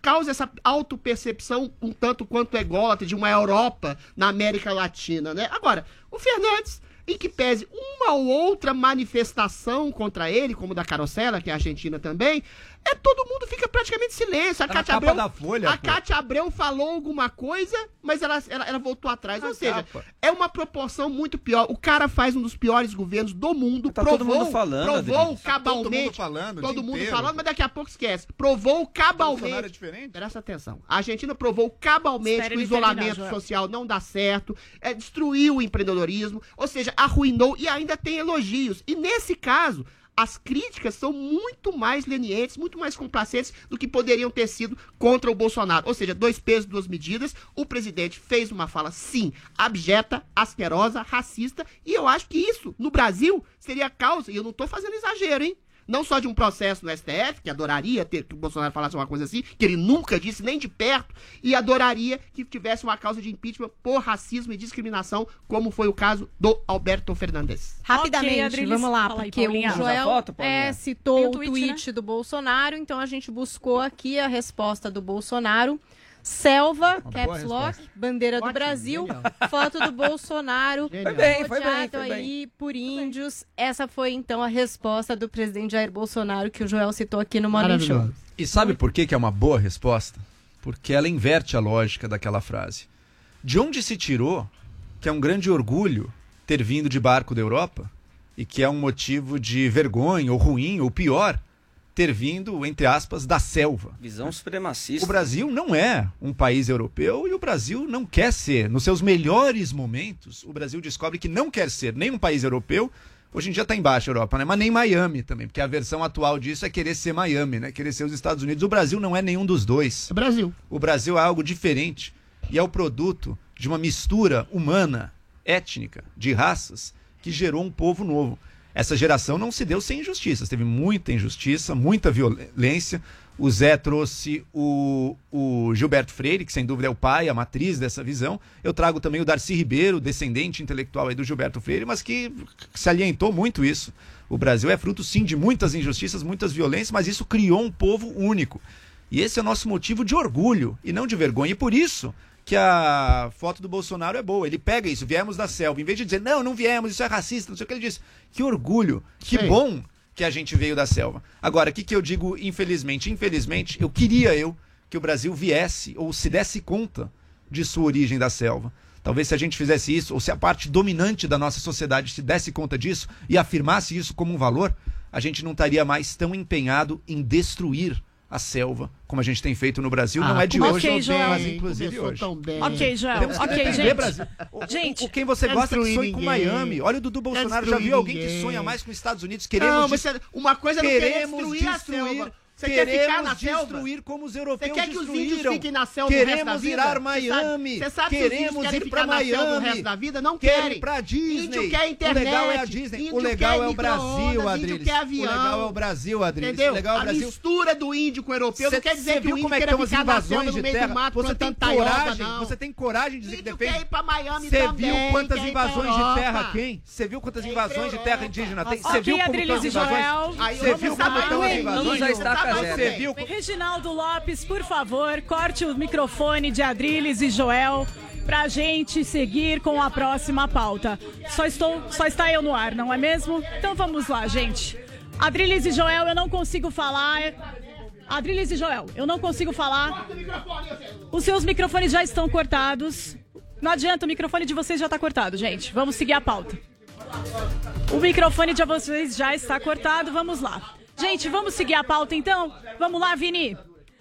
causa essa autopercepção um tanto quanto ególatra de uma Europa na América Latina, né? Agora, o Fernandes, em que pese uma ou outra manifestação contra ele, como da Carosella, que é argentina também, é todo mundo fica praticamente em silêncio. A Tá Cátia capa Abreu, da Folha, a pô. Cátia Abreu falou alguma coisa, mas ela, ela, ela voltou atrás. Ou seja, capa. é uma proporção muito pior. O cara faz um dos piores governos do mundo. Tá provou, todo mundo falando, Provou Adriano. cabalmente. Todo mundo falando, Todo mundo inteiro. falando, mas daqui a pouco esquece. Provou cabalmente. É diferente? Presta atenção. A Argentina provou cabalmente que o terminar, isolamento Joel. social não dá certo, é, destruiu o empreendedorismo, ou seja, arruinou e ainda tem elogios. E nesse caso, as críticas são muito mais lenientes, muito mais complacentes do que poderiam ter sido contra o Bolsonaro. Ou seja, dois pesos, duas medidas. O presidente fez uma fala, sim, abjeta, asquerosa, racista, e eu acho que isso, no Brasil, seria causa, e eu não tô fazendo exagero, hein? Não só de um processo no STF, que adoraria ter que o Bolsonaro falasse uma coisa assim, que ele nunca disse nem de perto, e adoraria que tivesse uma causa de impeachment por racismo e discriminação, como foi o caso do Alberto Fernandes. Rapidamente, Ok, Adriles. vamos lá, aí, porque Paulinha. o Joel foto, é, citou o o tweet, tweet, né? do Bolsonaro, então a gente buscou aqui a resposta do Bolsonaro. Selva, boa caps lock, resposta. bandeira do Ótimo, Brasil, genial. foto do Bolsonaro. Foi bem, foi bem, foi bem. aí por índios. Essa foi então a resposta do presidente Jair Bolsonaro que o Joel citou aqui no Morning Show. E sabe por que, que é uma boa resposta? Porque ela inverte a lógica daquela frase. De onde se tirou que é um grande orgulho ter vindo de barco da Europa e que é um motivo de vergonha ou ruim ou pior ter vindo, entre aspas, da selva? Visão supremacista. O Brasil não é um país europeu e o Brasil não quer ser. Nos seus melhores momentos, o Brasil descobre que não quer ser nem um país europeu. Hoje em dia está embaixo a Europa, né? Mas nem Miami também, porque a versão atual disso é querer ser Miami, né? Querer ser os Estados Unidos. O Brasil não é nenhum dos dois. É Brasil. O Brasil é algo diferente e é o produto de uma mistura humana, étnica, de raças, que gerou um povo novo. Essa geração não se deu sem injustiças, teve muita injustiça, muita violência. O Zé trouxe o, o Gilberto Freire, que sem dúvida é o pai, a matriz dessa visão. Eu trago também o Darcy Ribeiro, descendente intelectual aí do Gilberto Freire, mas que salientou muito isso. O Brasil é fruto, sim, de muitas injustiças, muitas violências, mas isso criou um povo único. E esse é o nosso motivo de orgulho e não de vergonha. E por isso que a foto do Bolsonaro é boa. Ele pega isso, viemos da selva. Em vez de dizer, não, não viemos, isso é racista, não sei o que ele disse. Que orgulho, que Sim. bom que a gente veio da selva. Agora, o que, que eu digo infelizmente? Infelizmente, eu queria eu que o Brasil viesse ou se desse conta de sua origem da selva. Talvez se a gente fizesse isso, ou se a parte dominante da nossa sociedade se desse conta disso e afirmasse isso como um valor, a gente não estaria mais tão empenhado em destruir a selva como a gente tem feito no Brasil. não Ah, é de hoje, bem, Joel. mas inclusive começou hoje. tão bem. Ok, Joel. Temos que Ok, defender, gente. Brasil. O, Gente, o, quem você não gosta que destruir sonha com. Miami. Olha o Dudu Bolsonaro. Já destruir viu alguém que ninguém. sonha mais com os Estados Unidos? Queremos não, mas uma coisa é não querer queremos destruir, a destruir. selva. Você quer ficar Queremos na selva? destruir como os europeus Você quer que os índios fiquem na selva o resto da Queremos vida? ir a Você sabe- Miami. Você sabe que os índios Queremos querem ir na selva o Miami. resto da vida? Não Querem querem. pra Disney. Índio quer internet. O legal é a Disney. índio O legal quer é o Brasil, Adriles. Índio quer avião. O legal é o Brasil, Adriles. Entendeu? O legal é o a Brasil. mistura do índio com o europeu Cê- não quer dizer que viu o índio como é que as ficar na selva invasões no de meio terra? do mato Você tem coragem, você tem coragem de dizer que Índio defende? quer ir pra Miami Você viu quantas quer invasões de terra tem? Você viu quantas invasões de terra indígena tem? Você viu como Adriles estão e as invasões? Você viu como estão invasões? já está Você viu? Reginaldo Lopes, por favor, corte o microfone de Adriles e Joel pra gente seguir com a próxima pauta. Só estou, só está eu no ar, não é mesmo? Então vamos lá, gente. Adriles e Joel, eu não consigo falar. Adriles e Joel, eu não consigo falar. Os seus microfones já estão cortados. Não adianta, o microfone de vocês já está cortado, gente. Vamos seguir a pauta. O microfone de vocês já está cortado, vamos lá. Gente, vamos seguir a pauta então? Vamos lá, Vini.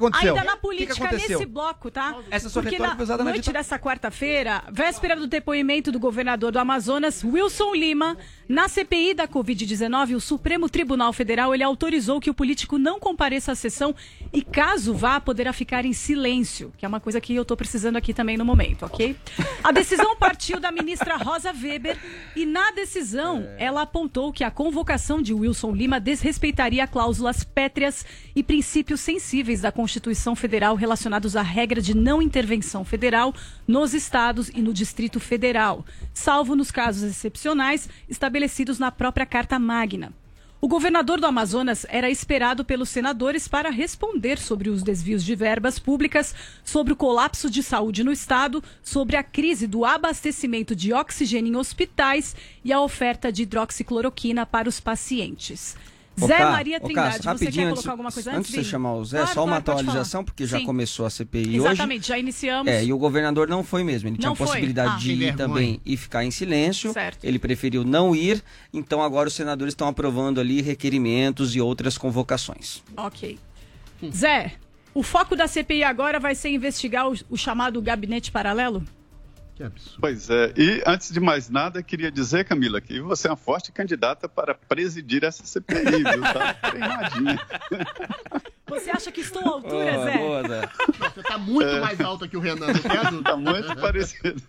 Aconteceu? Ainda na O que que política, nesse bloco, tá? Essa sua Porque na foi na noite dita- dessa quarta-feira, véspera do depoimento do governador do Amazonas, Wilson Lima, na CPI da Covid-19, o Supremo Tribunal Federal ele autorizou que o político não compareça à sessão e, caso vá, poderá ficar em silêncio, que é uma coisa que eu tô precisando aqui também no momento, ok? A decisão partiu da ministra Rosa Weber e, na decisão, ela apontou que a convocação de Wilson Lima desrespeitaria cláusulas pétreas e princípios sensíveis da Constituição Federal relacionados à regra de não intervenção federal nos estados e no Distrito Federal, salvo nos casos excepcionais estabelecidos na própria Carta Magna. O governador do Amazonas era esperado pelos senadores para responder sobre os desvios de verbas públicas, sobre o colapso de saúde no estado, sobre a crise do abastecimento de oxigênio em hospitais e a oferta de hidroxicloroquina para os pacientes. Ô, Zé Maria ô, Trindade, Cássio, você rapidinho, quer antes- colocar alguma coisa antes? Antes de você chamar o Zé, Claro, só uma claro, atualização, porque já Sim. começou a CPI Exatamente, hoje. já iniciamos. É, e o governador não foi mesmo. Ele tinha Não a foi? possibilidade Ah. de ir também e ficar em silêncio. Certo. Ele preferiu não ir. Então agora os senadores estão aprovando ali requerimentos e outras convocações. Ok. Zé, o foco da CPI agora vai ser investigar o, o chamado gabinete paralelo? Pois é, e antes de mais nada, queria dizer, Camila, que você é uma forte candidata para presidir essa CPI, viu? Tá treinadinha. Você acha que estou à altura, Zé? Você tá muito É. mais alta que o Renan, não tem dúvida. Tá muito parecido.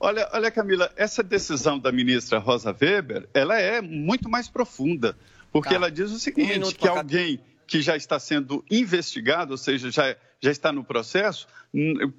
Olha, olha, Camila, essa decisão da ministra Rosa Weber, ela é muito mais profunda, porque Tá. ela diz o Um seguinte, minuto que pra cada- alguém que já está sendo investigado, ou seja, já, já está no processo,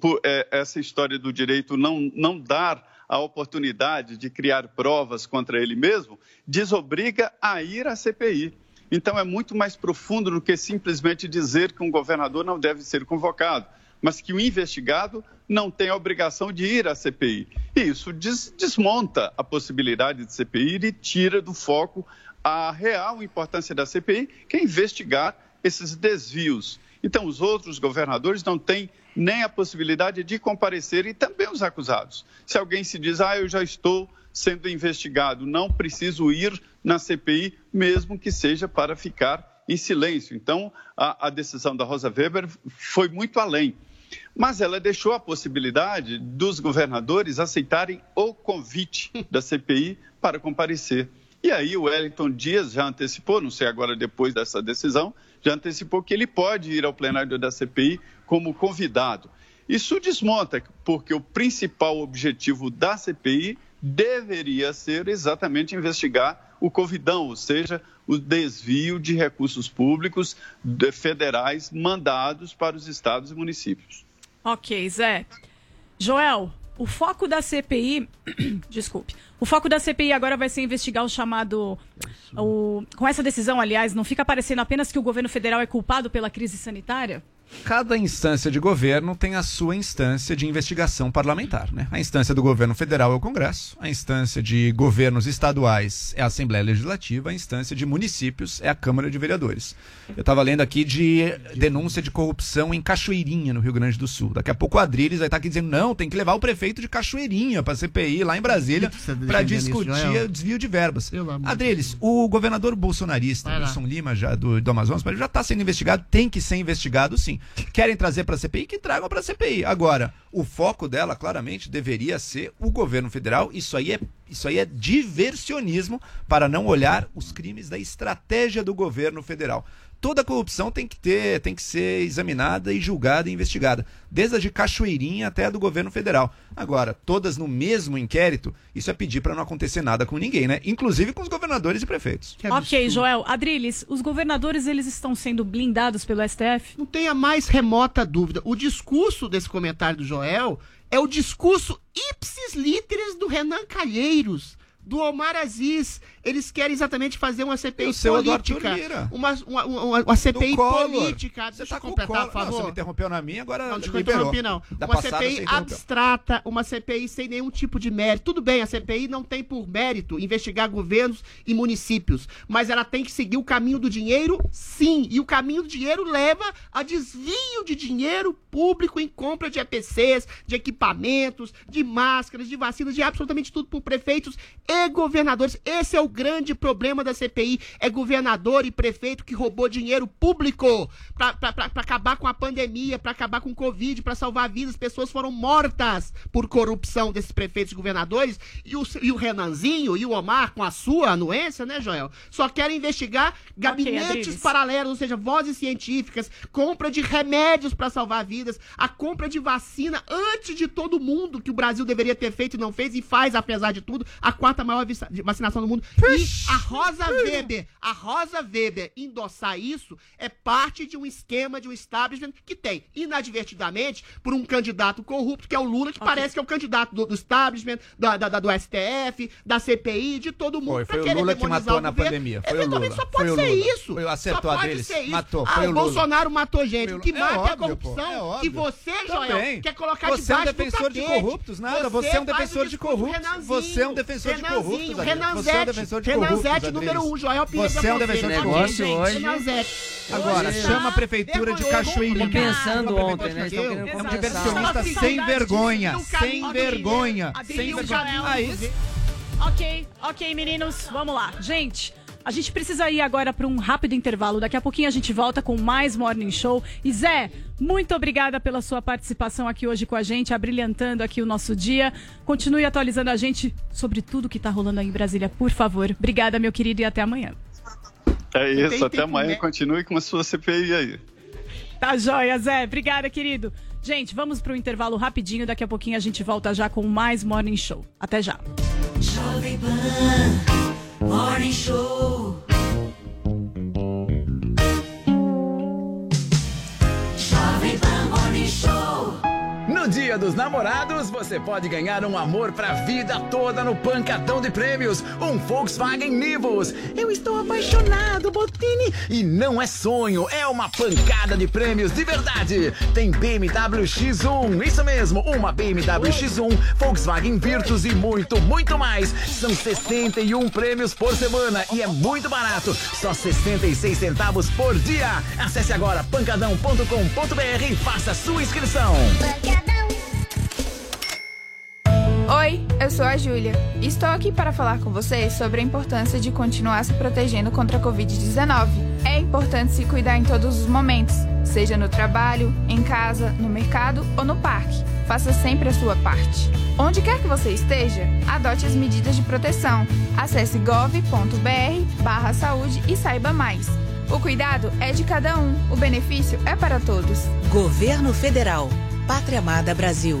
por é, essa história do direito não, não dar a oportunidade de criar provas contra ele mesmo, desobriga a ir à CPI. Então é muito mais profundo do que simplesmente dizer que um governador não deve ser convocado, mas que o investigado não tem a obrigação de ir à CPI. E isso des- desmonta a possibilidade de CPI e tira do foco a real importância da CPI, que é investigar esses desvios. Então, os outros governadores não têm nem a possibilidade de comparecer e também os acusados. Se alguém se diz, ah, eu já estou sendo investigado, não preciso ir na CPI, mesmo que seja para ficar em silêncio. Então, a, a decisão da Rosa Weber foi muito além. Mas ela deixou a possibilidade dos governadores aceitarem o convite da CPI para comparecer. E aí o Wellington Dias já antecipou, não sei agora depois dessa decisão, já antecipou que ele pode ir ao plenário da CPI como convidado. Isso desmonta, porque o principal objetivo da CPI deveria ser exatamente investigar o Covidão, ou seja, o desvio de recursos públicos de- federais mandados para os estados e municípios. Ok, Zé. Joel, o foco da CPI. Desculpe. O foco da CPI agora vai ser investigar o chamado. O, com essa decisão, aliás, não fica parecendo apenas que o governo federal é culpado pela crise sanitária? Cada instância de governo tem a sua instância de investigação parlamentar. Né? A instância do governo federal é o Congresso, a instância de governos estaduais é a Assembleia Legislativa, a instância de municípios é a Câmara de Vereadores. Eu estava lendo aqui de denúncia de corrupção em Cachoeirinha, no Rio Grande do Sul. Daqui a pouco o Adriles vai estar aqui dizendo: não, tem que levar o prefeito de Cachoeirinha para a CPI lá em Brasília para isso, discutir Joel? desvio de verbas. Adriles, o governador bolsonarista. Wilson Lima, já do, do Amazonas, já está sendo investigado, tem que ser investigado sim. Querem trazer para a CPI, que tragam para a CPI. Agora, o foco dela, claramente, deveria ser o governo federal. Isso aí é, isso aí é diversionismo para não olhar os crimes da estratégia do governo federal. Toda corrupção tem que ter, tem que ser examinada e julgada e investigada, desde a de Cachoeirinha até a do governo federal. Agora, todas no mesmo inquérito, isso é pedir para não acontecer nada com ninguém, né? Inclusive com os governadores e prefeitos. Ok, Joel. Adriles, os governadores eles estão sendo blindados pelo STF? Não tenha mais remota dúvida. O discurso desse comentário do Joel é o discurso ipsis literis do Renan Calheiros, do Omar Aziz. Eles querem exatamente fazer uma CPI política. Uma, uma, uma, uma CPI política. Você Deixa tá eu completar, por favor. Não, você me interrompeu na minha, agora Não, liberou. interrompi, não. Da uma você CPI abstrata, uma CPI sem nenhum tipo de mérito. Tudo bem, a CPI não tem por mérito investigar governos e municípios, mas ela tem que seguir o caminho do dinheiro, sim. E o caminho do dinheiro leva a desvio de dinheiro público em compra de EPCs, de equipamentos, de máscaras, de vacinas, de absolutamente tudo por prefeitos e governadores. Esse é o grande problema da CPI. É governador e prefeito que roubou dinheiro público pra acabar com a pandemia, pra acabar com o Covid, pra salvar vidas. Pessoas foram mortas por corrupção desses prefeitos e governadores. E o, e o Renanzinho e o Omar, com a sua anuência, né, Joel? Só querem investigar gabinetes Adriles. paralelos, ou seja, vozes científicas, compra de remédios pra salvar vidas, a compra de vacina antes de todo mundo que o Brasil deveria ter feito e não fez e faz, apesar de tudo, a quarta maior vacinação do mundo. E a Rosa Weber, a Rosa Weber endossar isso é parte de um esquema de um establishment que tem, inadvertidamente, por um candidato corrupto, que é o Lula, que parece que é o candidato do, do establishment, da, da- da- do STF, da CPI, de todo mundo. Foi, pra foi o Lula que matou na pandemia. Foi o Lula. só pode Foi ser Lula. isso. Foi, acertou só a pode deles. ser isso. Matou, Ah, foi o o Lula. Bolsonaro matou gente. O que. É mata é, a corrupção é que você, Joel, Também. quer colocar Você é um debaixo do defensor de corruptos, nada. Você é um defensor de corruptos. Você é um defensor de corruptos, Renanzinho, Renanzete, Renanzete, número um, Joel Pinheiro. Você é um defensor de corruptos. Renanzete. Agora, chama a prefeitura de Cachoeirinha. Compensando a ontem, né? É um diversionista sem vergonha. Sem vergonha. Sem vergonha. Ok, ok, meninos, vamos lá. Gente, a gente precisa ir agora para um rápido intervalo. Daqui a pouquinho a gente volta com mais Morning Show. E Zé, muito obrigada pela sua participação aqui hoje com a gente, abrilhantando aqui o nosso dia. Continue atualizando a gente sobre tudo que tá rolando aí em Brasília, por favor. Obrigada, meu querido, e até amanhã. É isso, tem até tempo, amanhã. né? Continue com a sua CPI aí. Tá joia, Zé. Obrigada, querido. Gente, vamos pro intervalo rapidinho. Daqui a pouquinho a gente volta já com mais Morning Show. Até já. Jovem Pan Morning Show. No Dia dos Namorados, você pode ganhar um amor pra vida toda no Pancadão de Prêmios, um Volkswagen Nivus. Eu estou apaixonado, Botini, e não é sonho, é uma pancada de prêmios de verdade. Tem BMW X1, isso mesmo, uma BMW X1, Volkswagen Virtus e muito, muito mais. São 61 prêmios por semana e é muito barato, só 66 centavos por dia. Acesse agora pancadão.com.br e faça sua inscrição. Oi, eu sou a Júlia. Estou aqui para falar com vocês sobre a importância de continuar se protegendo contra a Covid-19. É importante se cuidar em todos os momentos, seja no trabalho, em casa, no mercado ou no parque. Faça sempre a sua parte. Onde quer que você esteja, adote as medidas de proteção. Acesse gov.br barra saúde e saiba mais. O cuidado é de cada um, o benefício é para todos. Governo Federal. Pátria Amada Brasil.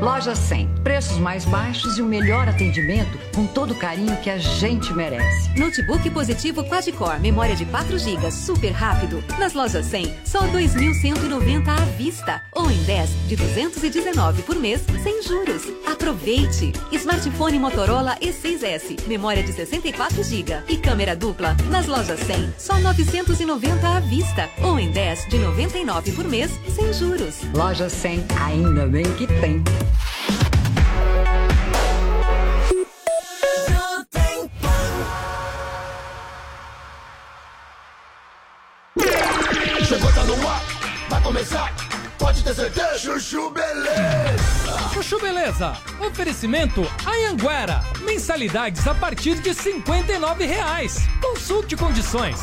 Loja 100. Preços mais baixos e o melhor atendimento com todo o carinho que a gente merece. Notebook positivo quad-core, memória de 4 GB, super rápido. Nas lojas 100, só 2.190 à vista. Ou em 10 de 219 por mês, sem juros. Aproveite! Smartphone Motorola E6S, memória de 64 GB e câmera dupla. Nas lojas 100, só 990 à vista. Ou em 10 de 99 por mês, sem juros. Loja 100, ainda bem que tem. Levanta no ar, vai começar, pode ter certeza. Chuchu Beleza. Chuchu Beleza. Oferecimento Anhanguera. Mensalidades a partir de 59 reais. Consulte condições.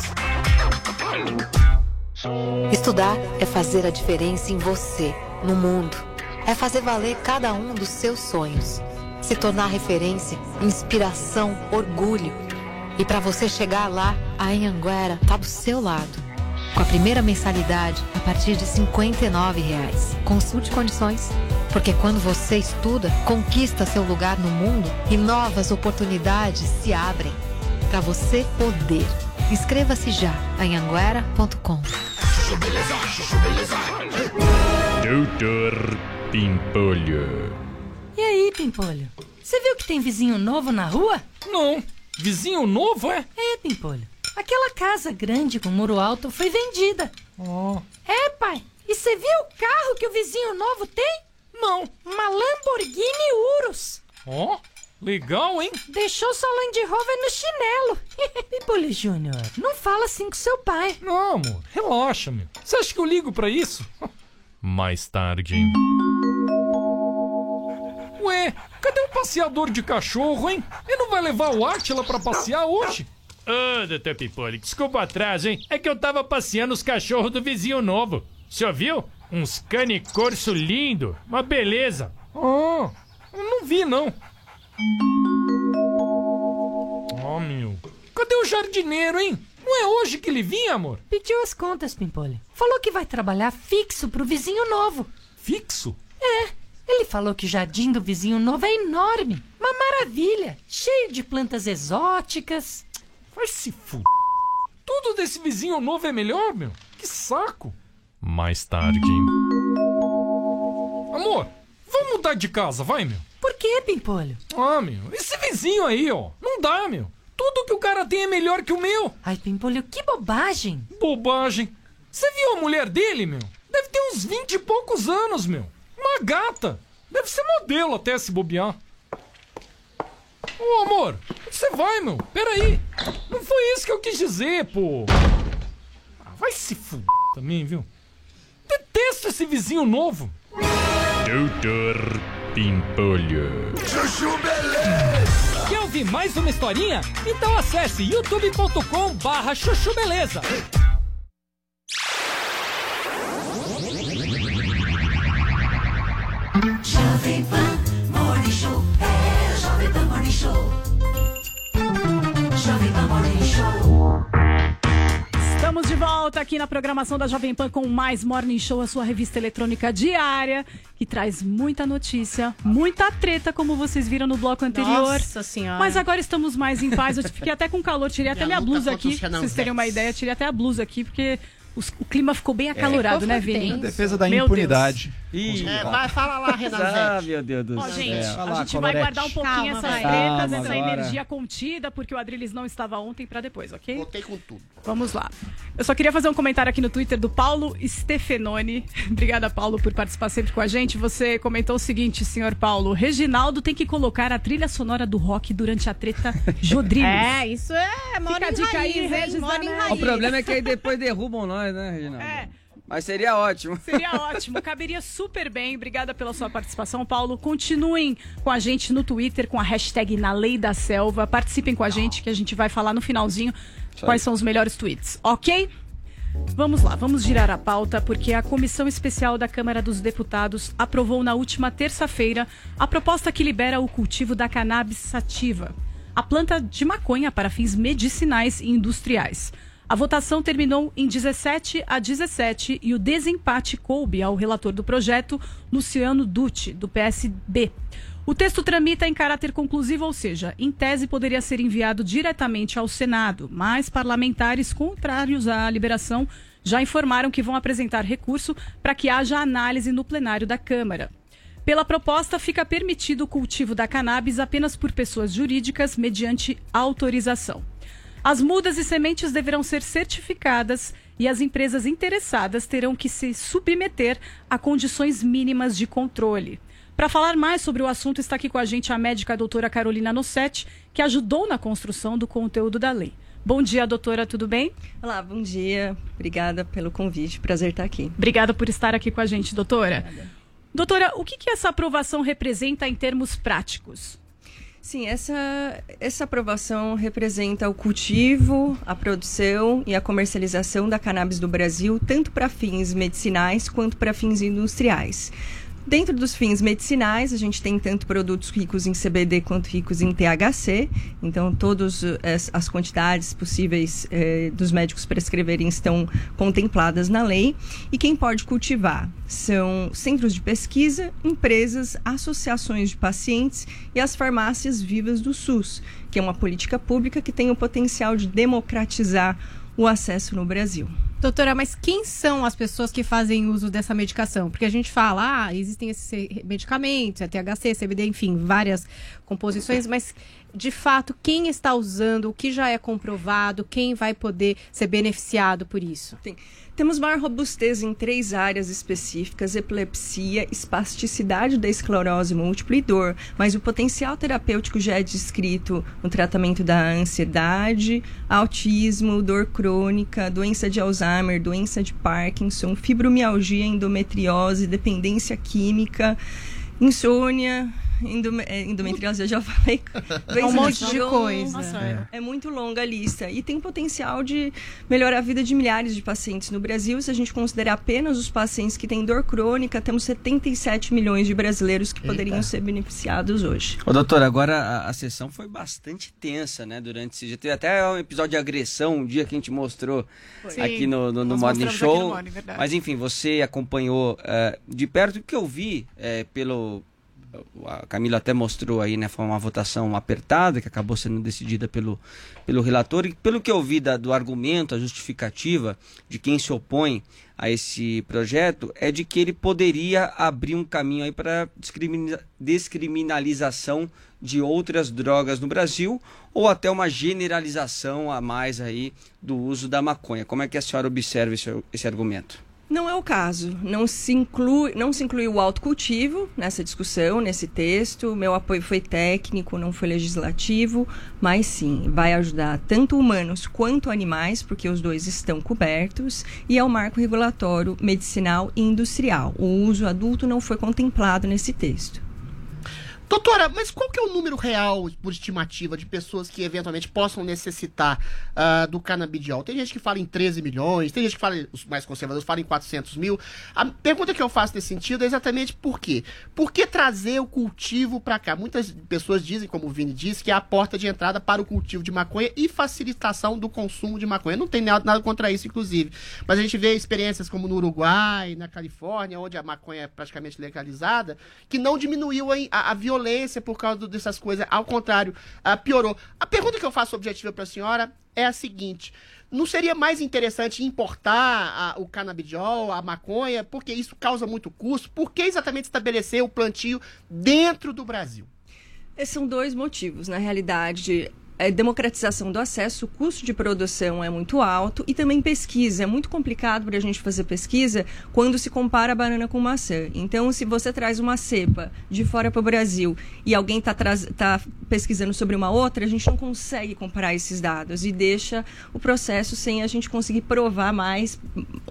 Estudar é fazer a diferença em você, no mundo. É fazer valer cada um dos seus sonhos. Se tornar referência, inspiração, orgulho. E para você chegar lá, a Anhanguera tá do seu lado. Com a primeira mensalidade a partir de 59 reais. Consulte condições. Porque quando você estuda, conquista seu lugar no mundo e novas oportunidades se abrem. Para você poder. Inscreva-se já em anguera.com. Doutor Pimpolho. E aí, Pimpolho? Você viu que tem vizinho novo na rua? Não. Vizinho novo, é? É, Pimpolho. Aquela casa grande com muro alto foi vendida. Oh. É, pai. E você viu o carro que o vizinho novo tem? Não. Uma Lamborghini Urus. Ó, legal, hein? Deixou sua Land Rover no chinelo. Pimpolho Júnior, não fala assim com seu pai. Não, amor, relaxa, meu. Você acha que eu ligo pra isso? Mais tarde. Ué, cadê o passeador de cachorro, hein? Ele não vai levar o Átila pra passear hoje? Ô, doutor Pimpolho, desculpa o atraso, hein? É que eu tava passeando os cachorros do vizinho novo. O senhor viu? Uns cane corso lindo, uma beleza. Eu não vi, não. Oh, meu. Cadê o jardineiro, hein? Não é hoje que ele vinha, amor? Pediu as contas, Pimpolho. Falou que vai trabalhar fixo pro vizinho novo. Fixo? É. Ele falou que o jardim do vizinho novo é enorme. Uma maravilha. Cheio de plantas exóticas. Vai se f... Tudo desse vizinho novo é melhor, meu. Que saco. Mais tarde. Amor, vamos mudar de casa, vai, meu. Por que, Pimpolho? Ah, meu, esse vizinho aí, ó. Não dá, meu. Tudo que o cara tem é melhor que o meu. Ai, Pimpolho, que bobagem. Bobagem. Você viu a mulher dele, meu? Deve ter uns 20 e poucos anos, meu. Uma gata. Deve ser modelo até se bobear. Ô, amor, onde você vai, meu? Peraí. Não foi isso que eu quis dizer, pô. Ah, vai se f... também, viu? Detesto esse vizinho novo. Doutor Pimpolho. Chuchu Beleza. Quer ouvir mais uma historinha? Então acesse youtube.com barra chuchu beleza. Jovem Pan Morning Show. É Jovem Pan Morning Show. Estamos de volta aqui na programação da Jovem Pan com mais Morning Show, a sua revista eletrônica diária, que traz muita notícia, muita treta, como vocês viram no bloco anterior. Nossa Senhora. Mas agora estamos mais em paz. Eu fiquei até com calor, tirei até Minha minha luta blusa aqui, pra vocês terem uma ideia. Tirei até a blusa aqui, porque os- o clima ficou bem acalorado, né, Vini? A defesa da Meu impunidade. Ih, É, fala lá, Ah, Renanzete. meu Deus do Ó, céu. gente, a lá, gente vai guardar um pouquinho Calma, essas tretas, essa agora. energia contida, porque o Adriles não estava ontem pra depois, ok? Voltei com tudo. Vamos lá. Eu só queria fazer um comentário aqui no Twitter do Paulo Stefenoni. Obrigada, Paulo, por participar sempre com a gente. Você comentou o seguinte, senhor Paulo. Reginaldo tem que colocar a trilha sonora do rock durante a treta Jodriles. É, isso é mora Fica a em dica aí, raiz, hein? Regis Mora em raiz. O problema é que aí depois derrubam nós, né, Reginaldo? É. Mas seria ótimo. Seria ótimo, caberia super bem. Obrigada pela sua participação, Paulo. Continuem com a gente no Twitter com a hashtag Na Lei da Selva. Participem com a gente que a gente vai falar no finalzinho quais são os melhores tweets, ok? Vamos lá, vamos girar a pauta, porque a Comissão Especial da Câmara dos Deputados aprovou na última terça-feira a proposta que libera o cultivo da cannabis sativa, a planta de maconha para fins medicinais e industriais. A votação terminou em 17 a 17 e o desempate coube ao relator do projeto, Luciano Dutti, do PSB. O texto tramita em caráter conclusivo, ou seja, em tese poderia ser enviado diretamente ao Senado, mas parlamentares contrários à liberação já informaram que vão apresentar recurso para que haja análise no plenário da Câmara. Pela proposta, fica permitido o cultivo da cannabis apenas por pessoas jurídicas mediante autorização. As mudas e sementes deverão ser certificadas e as empresas interessadas terão que se submeter a condições mínimas de controle. Para falar mais sobre o assunto, está aqui com a gente a médica doutora Carolina Nossetti, que ajudou na construção do conteúdo da lei. Bom dia, doutora, tudo bem? Olá, bom dia. Obrigada pelo convite. Prazer estar aqui. Obrigada por estar aqui com a gente, doutora. Doutora, o que, que essa aprovação representa em termos práticos? Sim, essa, essa aprovação representa o cultivo, a produção e a comercialização da cannabis do Brasil, tanto para fins medicinais quanto para fins industriais. Dentro dos fins medicinais, a gente tem tanto produtos ricos em CBD quanto ricos em THC. Então, todas as, as quantidades possíveis eh, dos médicos prescreverem estão contempladas na lei. E quem pode cultivar são centros de pesquisa, empresas, associações de pacientes e as farmácias vivas do SUS, que é uma política pública que tem o potencial de democratizar o acesso no Brasil. Doutora, mas quem são as pessoas que fazem uso dessa medicação? Porque a gente fala, ah, existem esses medicamentos, é THC, CBD, enfim, várias composições, mas de fato, quem está usando, o que já é comprovado, quem vai poder ser beneficiado por isso? Tem. Temos maior robustez em três áreas específicas: epilepsia, espasticidade da esclerose múltipla e dor. Mas o potencial terapêutico já é descrito no tratamento da ansiedade, autismo, dor crônica, doença de Alzheimer, doença de Parkinson, fibromialgia, endometriose, dependência química, insônia, endome- é, endometriose, eu já falei. É um monte de Doença coisa. Nossa, é. muito longa a lista. E tem potencial de melhorar a vida de milhares de pacientes no Brasil. Se a gente considerar apenas os pacientes que têm dor crônica, temos 77 milhões de brasileiros que poderiam ser beneficiados hoje. Ô, doutor, agora a, a sessão foi bastante tensa, né? Durante esse dia. Teve até um episódio de agressão, um dia que a gente mostrou Sim, aqui no, no, no Morning Show. no Morning, verdade. Mas enfim, você acompanhou eh, de perto o que eu vi eh, pelo. A Camila até mostrou aí, né? Foi uma votação apertada que acabou sendo decidida pelo, pelo relator. E pelo que eu vi da- do argumento, a justificativa de quem se opõe a esse projeto é de que ele poderia abrir um caminho aí para descrimina- descriminalização de outras drogas no Brasil ou até uma generalização a mais aí do uso da maconha. Como é que a senhora observa esse, esse argumento? Não é o caso. Não se inclui, não se inclui o autocultivo nessa discussão, nesse texto. Meu apoio foi técnico, não foi legislativo, mas sim, vai ajudar tanto humanos quanto animais, porque os dois estão cobertos, e é o marco regulatório medicinal e industrial. O uso adulto não foi contemplado nesse texto. Doutora, mas qual que é o número real, por estimativa, de pessoas que eventualmente possam necessitar ah, do canabidiol? Tem gente que fala em 13 milhões, tem gente que fala, os mais conservadores falam em 400 mil. A pergunta que eu faço nesse sentido é exatamente por quê? Por que trazer o cultivo para cá? Muitas pessoas dizem, como o Vini disse, que é a porta de entrada para o cultivo de maconha e facilitação do consumo de maconha. Não tem nada, nada contra isso, inclusive. Mas a gente vê experiências como no Uruguai, na Califórnia, onde a maconha é praticamente legalizada, que não diminuiu a, a- a violência por causa dessas coisas. Ao contrário, ah, piorou. A pergunta que eu faço objetiva para a senhora é a seguinte. Não seria mais interessante importar a- o canabidiol, a maconha, porque isso causa muito custo? Por que exatamente estabelecer o plantio dentro do Brasil? Esses são dois motivos. Na realidade, é democratização do acesso, o custo de produção é muito alto e também pesquisa. É muito complicado para a gente fazer pesquisa quando se compara a banana com maçã. Então, se você traz uma cepa de fora para o Brasil e alguém está tá pesquisando sobre uma outra, a gente não consegue comparar esses dados e deixa o processo sem a gente conseguir provar mais,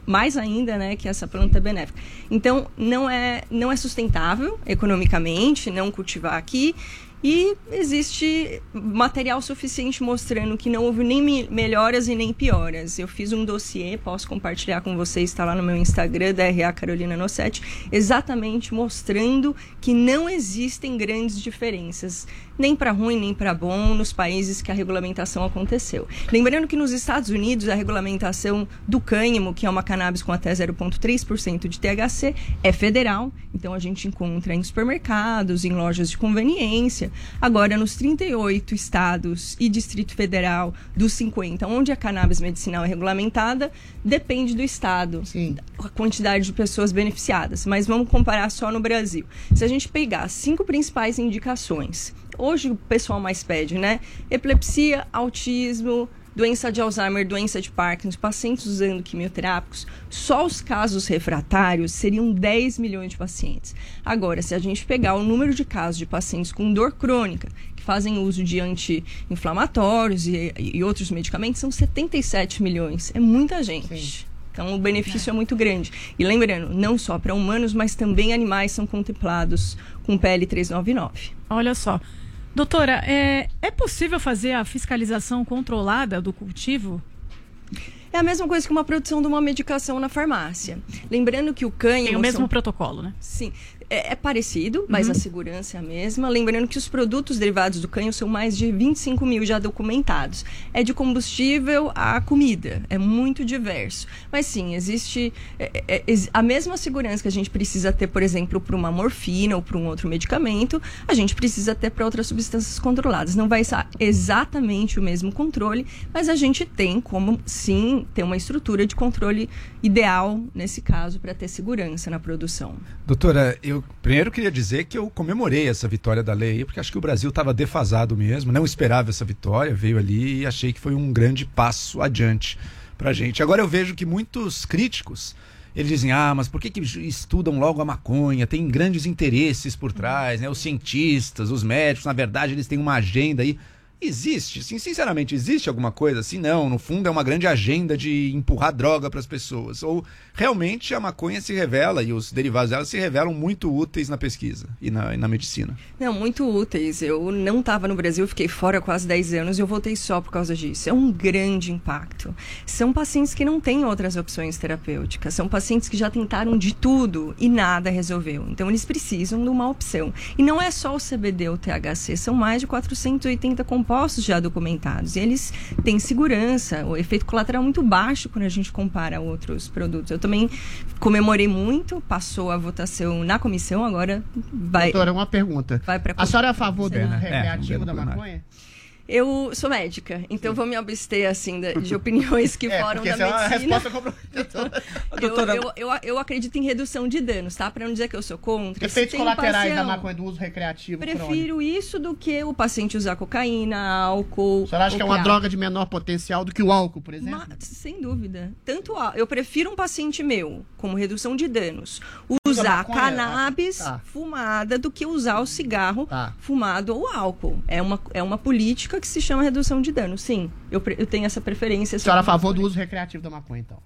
mais ainda, né, que essa planta é benéfica. Então, não é, não é sustentável economicamente não cultivar aqui. E existe material suficiente mostrando que não houve nem me- melhoras e nem pioras. Eu fiz um dossiê, posso compartilhar com vocês, está lá no meu Instagram, da RA Carolina Nossetti, exatamente mostrando que não existem grandes diferenças, nem para ruim nem para bom, nos países que a regulamentação aconteceu. Lembrando que nos Estados Unidos, a regulamentação do cânhamo, que é uma cannabis com até 0,3% de THC, é federal, então a gente encontra em supermercados, em lojas de conveniência. Agora, nos 38 estados e Distrito Federal dos 50, onde a cannabis medicinal é regulamentada, depende do estado, a quantidade de pessoas beneficiadas. Mas vamos comparar só no Brasil. Se a gente pegar as cinco principais indicações, hoje o pessoal mais pede, né? Epilepsia, autismo, doença de Alzheimer, doença de Parkinson, pacientes usando quimioterápicos, só os casos refratários seriam 10 milhões de pacientes. Agora, se a gente pegar o número de casos de pacientes com dor crônica, que fazem uso de anti-inflamatórios e, e outros medicamentos são 77 milhões. É muita gente. Então o benefício é. muito grande. E lembrando, não só para humanos, mas também animais são contemplados com PL 399. Olha só. Doutora, é, é possível fazer a fiscalização controlada do cultivo? É a mesma coisa que uma produção de uma medicação na farmácia. Lembrando que o cânhamo... Tem o mesmo são- protocolo, né? Sim, é, é parecido, mas Uhum. a segurança é a mesma. Lembrando que os produtos derivados do canho são mais de 25 mil já documentados. É de combustível a comida, é muito diverso. Mas sim, existe é, é, ex- a mesma segurança que a gente precisa ter, por exemplo, para uma morfina ou para um outro medicamento, a gente precisa ter para outras substâncias controladas. Não vai ser exatamente o mesmo controle, mas a gente tem como sim ter uma estrutura de controle ideal nesse caso para ter segurança na produção. Doutora, eu primeiro queria dizer que eu comemorei essa vitória da lei, porque acho que o Brasil estava defasado mesmo, não esperava essa vitória, veio ali e achei que foi um grande passo adiante pra gente. Agora eu vejo que muitos críticos, eles dizem, ah, mas por que, que estudam logo a maconha? Tem grandes interesses por trás, né? Os cientistas, os médicos, na verdade, eles têm uma agenda aí. Existe, sim, sinceramente, existe alguma coisa assim? Não, no fundo é uma grande agenda de empurrar droga para as pessoas. Ou realmente a maconha se revela e os derivados dela se revelam muito úteis na pesquisa e na, e na medicina. Não, muito úteis. Eu não estava no Brasil, fiquei fora quase 10 anos e eu voltei só por causa disso. É um grande impacto. São pacientes que não têm outras opções terapêuticas. São pacientes que já tentaram de tudo e nada resolveu. Então eles precisam de uma opção. E não é só o CBD ou o THC, são mais de 480 compostos já documentados. E eles têm segurança, o efeito colateral é muito baixo quando a gente compara outros produtos. Eu também comemorei muito, passou a votação na comissão, agora vai. Doutora, uma pergunta. Vai pra A senhora é a favor do É, recreativo da plenário. maconha? Eu sou médica, então vou me abster assim de opiniões que É, foram da essa é uma medicina. resposta comprometedora. Eu, Doutora- eu, eu, eu acredito em redução de danos, tá? Para não dizer que eu sou contra. Efeitos colaterais da parcial, maconha do uso recreativo crônico. Prefiro isso do que o paciente usar cocaína, álcool. A senhora acha que é uma droga de menor potencial do que o álcool, por exemplo? Ma- sem dúvida. Tanto á- eu prefiro um paciente meu, como redução de danos, usar maconha? cannabis Tá. fumada do que usar o cigarro fumado ou álcool. É uma, é uma política que se chama redução de danos. Sim, eu, eu tenho essa preferência. A senhora é a favor do uso recreativo da maconha, então.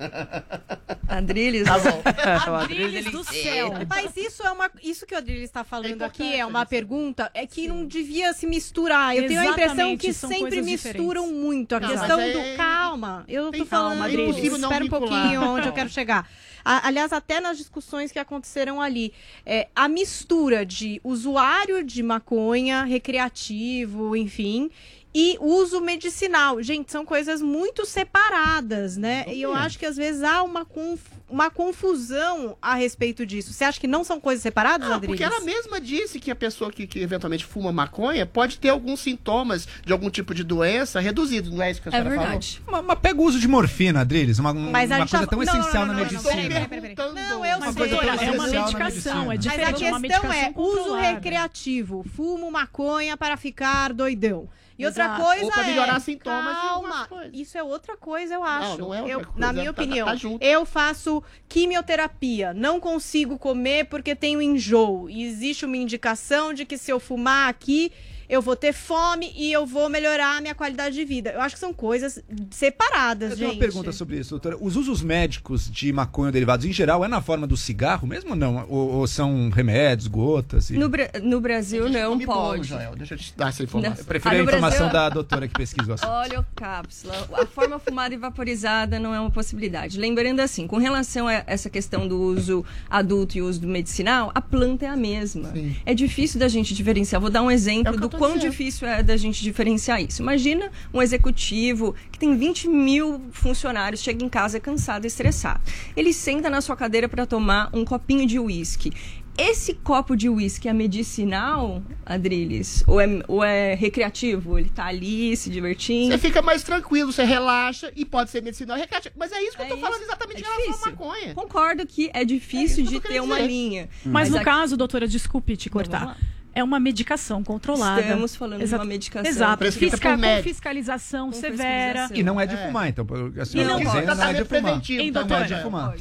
Adriles. Tá bom. Adriles do céu. Mas isso é uma. Isso que o Adriles está falando aqui é uma pergunta. É que não devia se misturar. Eu tenho a impressão Exatamente, que sempre misturam diferentes. muito. A Não, questão mas do. é- Calma, eu tô falando. calma, Adriles. Adriles, espera um pouquinho onde eu quero chegar. A- aliás, até nas discussões que aconteceram ali, é, a mistura de usuário de maconha, recreativo, enfim, e uso medicinal. Gente, são coisas muito separadas, né? E eu acho que às vezes há uma, conf- uma confusão a respeito disso. Você acha que não são coisas separadas, Não, Adriles? porque ela mesma disse que a pessoa que, que eventualmente fuma maconha pode ter alguns sintomas de algum tipo de doença reduzido, não é isso que a senhora verdade. falou? Mas, mas pega o uso de morfina, Adriles, uma, um- Mas a uma coisa tá- tão não, essencial não, na medicina. peraí, peraí, peraí. Não, eu Uma sei. coisa tão é uma medicação, é Mas diferente. a é uma questão é uso recreativo. Fumo maconha para ficar doidão. E outra Exato. coisa Ou pra é... melhorar sintomas de Calma, isso é outra coisa, eu acho. não é outra Eu- coisa, na tá- minha tá- opinião, tá junto. eu faço quimioterapia. Não consigo comer porque tenho enjoo. E existe uma indicação de que se eu fumar aqui, eu vou ter fome e eu vou melhorar a minha qualidade de vida. Eu acho que são coisas separadas, Eu tenho gente. uma pergunta sobre isso, doutora. Os usos médicos de maconha ou derivados, em geral, é na forma do cigarro mesmo ou não? Ou, ou são remédios, gotas? E... No, Bra- no Brasil não Come bolo, pode. Joel. Deixa eu te dar essa informação. Eu prefiro Ah, a informação Brasil- da doutora que pesquisou. assim. Óleo cápsula. A forma fumada e vaporizada não é uma possibilidade. Lembrando assim, com relação a essa questão do uso adulto e uso medicinal, a planta é a mesma. É difícil da gente diferenciar. Vou dar um exemplo do quão difícil é da gente diferenciar isso. Imagina um executivo que tem 20 mil funcionários, chega em casa cansado, estressado. Ele senta na sua cadeira para tomar um copinho de uísque. Esse copo de uísque é medicinal, Adriles? Ou é, ou é recreativo? Ele tá ali se divertindo? Você fica mais tranquilo, você relaxa e pode ser medicinal recreativo. Mas é isso que eu tô falando exatamente É em relação à difícil. maconha. Concordo que é difícil de ter uma dizer. linha. Mas, no a- caso, doutora, desculpe te cortar. lá. É é uma medicação controlada. Estamos falando de uma medicação Exato. Fisca- com fiscalização Com severa. E não é de fumar, então a E senhora não dizendo pode. não é de fumar. Hein, Não doutora? é de fumar.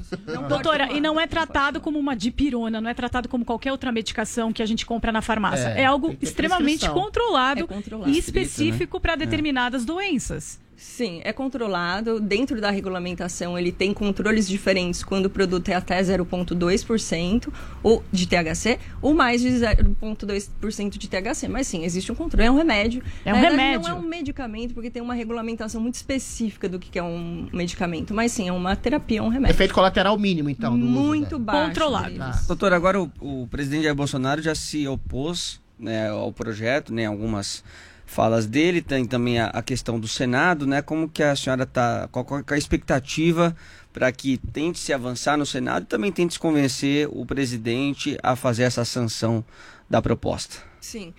Doutora, e não é tratado como uma dipirona, não é tratado como qualquer outra medicação que a gente compra na farmácia. É, É, algo extremamente controlado, É controlado. e específico né? para É. determinadas doenças. Sim, é controlado. Dentro da regulamentação, ele tem controles diferentes quando o produto é até 0,2% ou de THC ou mais de 0,2% de THC. Mas sim, existe um controle. É um remédio. É um Na verdade, remédio. Não é um medicamento, porque tem uma regulamentação muito específica do que é um medicamento. Mas sim, é uma terapia, é um remédio. Efeito colateral mínimo, então. do uso Muito dela. baixo. Controlado. deles. Doutor, agora o, o presidente Jair Bolsonaro já se opôs né, ao projeto, né, algumas falas dele, tem também a, a questão do Senado, né? Como que a senhora está, qual, qual é a expectativa para que tente se avançar no Senado e também tente convencer o presidente a fazer essa sanção da proposta? Sim.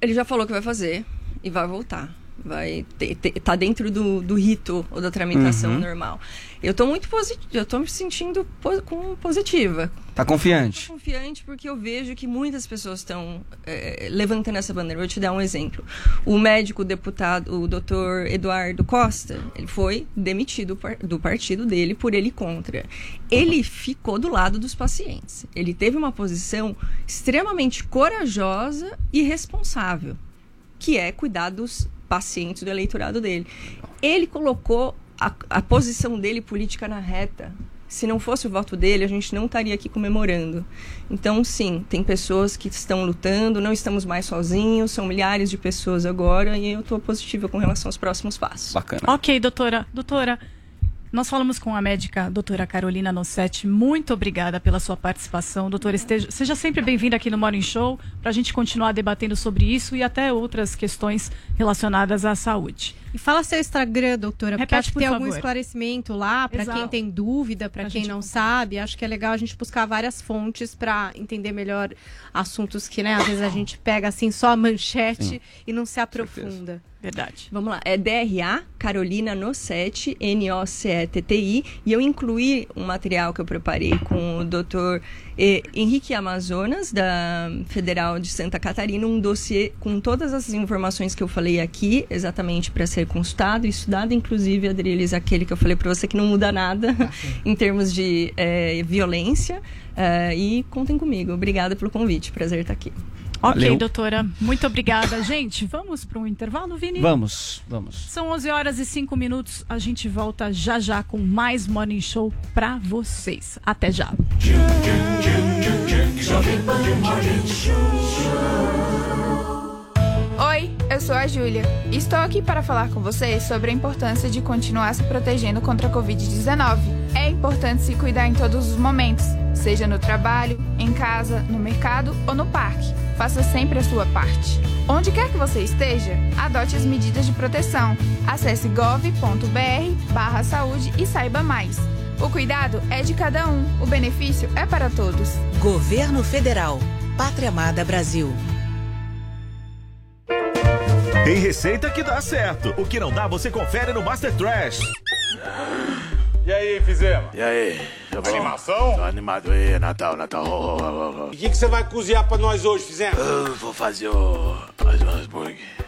Ele já falou que vai fazer e vai voltar. Vai ter, ter- tá dentro do, do rito ou da tramitação Uhum. normal. Eu tô muito positiva, eu tô me sentindo po- com positiva. Tá confiante? Tô confiante porque eu vejo que muitas pessoas estão eh, levantando essa bandeira. Vou te dar um exemplo. O médico deputado, o doutor Eduardo Costa, ele foi demitido do partido dele por ele contra. Ele ficou do lado dos pacientes. Ele teve uma posição extremamente corajosa e responsável, que é cuidar dos pacientes do eleitorado dele. Ele colocou a, a posição dele política na reta. Se não fosse o voto dele, a gente não estaria aqui comemorando. Então, sim, tem pessoas que estão lutando, não estamos mais sozinhos, são milhares de pessoas agora e eu estou positiva com relação aos próximos passos. Bacana. Ok, doutora. Doutora, nós falamos com a médica doutora Carolina Nossetti. Muito obrigada pela sua participação. Doutora, esteja, seja sempre bem-vinda aqui no Morning Show para a gente continuar debatendo sobre isso e até outras questões relacionadas à saúde. E fala seu Instagram, doutora, porque Repete, acho que por tem algum esclarecimento lá para quem tem dúvida, para quem não sabe. Acho que é legal a gente buscar várias fontes para entender melhor assuntos que, né, às vezes a gente pega assim só a manchete Sim. e não se aprofunda. Verdade. Vamos lá, é DRA Carolina Nossetti, N-O-C-E-T-T-I, e eu incluí um material que eu preparei com o Dr. eh, Henrique Amazonas, da Federal de Santa Catarina, um dossiê com todas as informações que eu falei aqui, exatamente para ser consultado e estudado, inclusive, Adriles, aquele que eu falei para você que não muda nada em termos de eh, violência. eh, e contem comigo. Obrigada pelo convite, prazer estar aqui. Ok, Valeu. doutora. Muito obrigada. Gente, vamos para um intervalo, Vini? Vamos, vamos. São 11 horas e 5 minutos. A gente volta já já com mais Morning Show para vocês. Até já. Oi, eu sou a Júlia. Estou aqui para falar com vocês sobre a importância de continuar se protegendo contra a Covid-19. É importante se cuidar em todos os momentos, seja no trabalho, em casa, no mercado ou no parque. Faça sempre a sua parte. Onde quer que você esteja, adote as medidas de proteção. Acesse gov.br barra saúde e saiba mais. O cuidado é de cada um, o benefício é para todos. Governo Federal. Pátria Amada Brasil. Tem receita que dá certo. O que não dá, você confere no Master Trash. E aí, fizemos? E aí? Tá bom? Animação? Tô animado aí, Natal, Natal. Oh, oh, oh, oh. O que que você vai cozinhar pra nós hoje, fizemos? Eu vou fazer o. fazer um hambúrguer.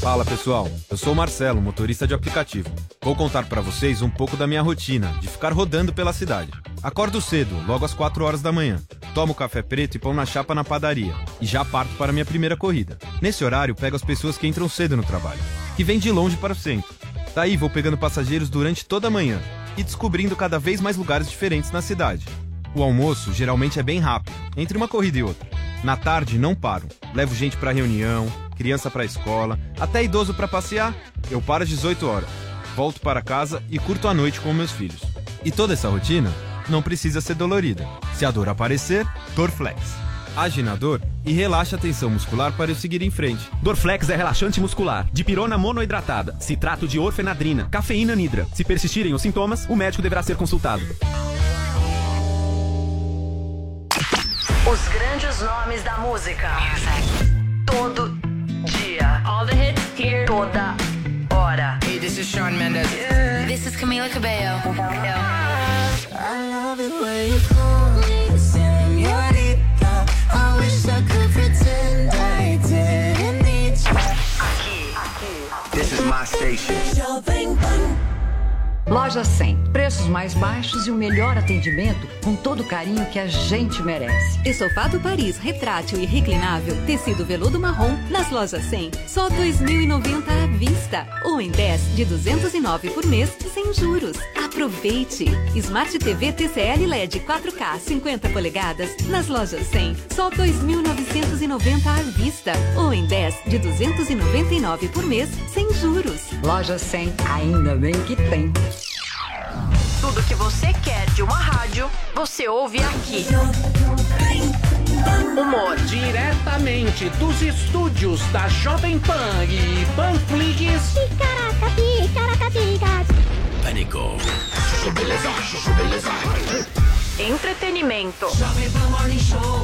Fala pessoal, eu sou o Marcelo, motorista de aplicativo. Vou contar pra vocês um pouco da minha rotina de ficar rodando pela cidade. Acordo cedo, logo às 4 horas da manhã. Tomo café preto e pão na chapa na padaria. E já parto para minha primeira corrida. Nesse horário, pego as pessoas que entram cedo no trabalho, que vêm de longe para o centro. Daí vou pegando passageiros durante toda a manhã e descobrindo cada vez mais lugares diferentes na cidade. O almoço geralmente é bem rápido, entre uma corrida e outra. Na tarde não paro. Levo gente pra reunião, criança pra escola, até idoso pra passear. Eu paro às 18 horas. Volto para casa e curto a noite com meus filhos. E toda essa rotina não precisa ser dolorida. Se a dor aparecer, Dorflex. age na dor e relaxa a tensão muscular para eu seguir em frente. Dorflex é relaxante muscular, dipirona monoidratada, citrato de orfenadrina, cafeína nidra. Se persistirem os sintomas, o médico deverá ser consultado. Os grandes nomes da música. Todo dia. All the hits here. Toda hora. Hey, this is Shawn Mendes. This is Camila Cabello. I love it when you call me señorita. I wish I could pretend I didn't need you. This is my station. Loja 100. Preços mais baixos e o melhor atendimento com todo o carinho que a gente merece. Estofado Paris retrátil e reclinável, tecido veludo marrom, nas lojas 100, só 2.090 à vista. Ou em 10 de 209 por mês, sem juros. Aproveite! Smart TV TCL LED 4K 50 polegadas, nas lojas 100, só 2.990 à vista. Ou em 10 de 299 por mês, sem juros. Loja 100, ainda bem que tem. Tudo que você quer de uma rádio, você ouve aqui. Humor. Diretamente dos estúdios da Jovem Pan e Panflix. Pânico. Entretenimento.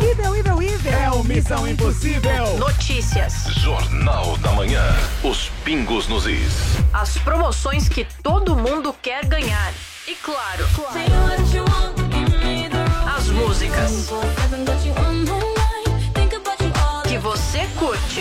Ivel, Ivel, Ivel. É o Missão Impossível. Notícias. Jornal da Manhã. Os pingos nos is. As promoções que todo mundo quer ganhar. E claro, as músicas que você curte.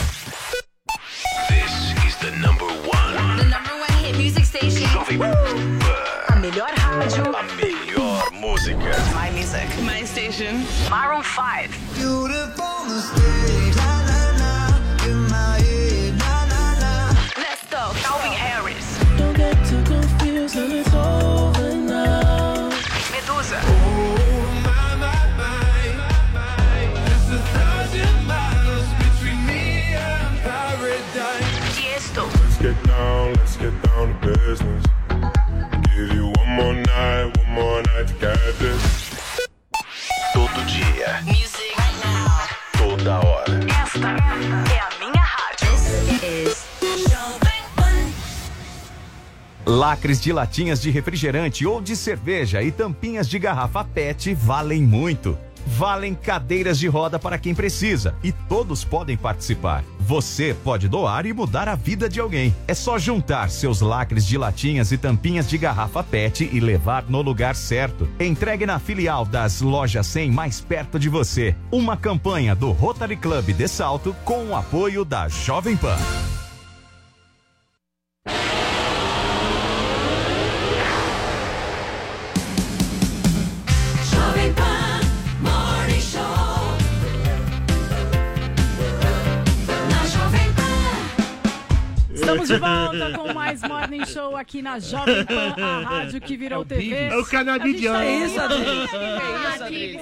This is the number one. The number one hit music station. Jovem Pan. A melhor rádio. A melhor música. My music. My station. Maroon 5. Beautiful mistake. Lacres de latinhas de refrigerante ou de cerveja e tampinhas de garrafa PET valem muito. Valem cadeiras de roda para quem precisa e todos podem participar. Você pode doar e mudar a vida de alguém. É só juntar seus lacres de latinhas e tampinhas de garrafa PET e levar no lugar certo. Entregue na filial das lojas 100 mais perto de você. Uma campanha do Rotary Club de Salto com o apoio da Jovem Pan. Estamos de volta com mais Morning Show aqui na Jovem Pan, a rádio que virou TV. É o canabidiano. É isso, Adriles. rindo.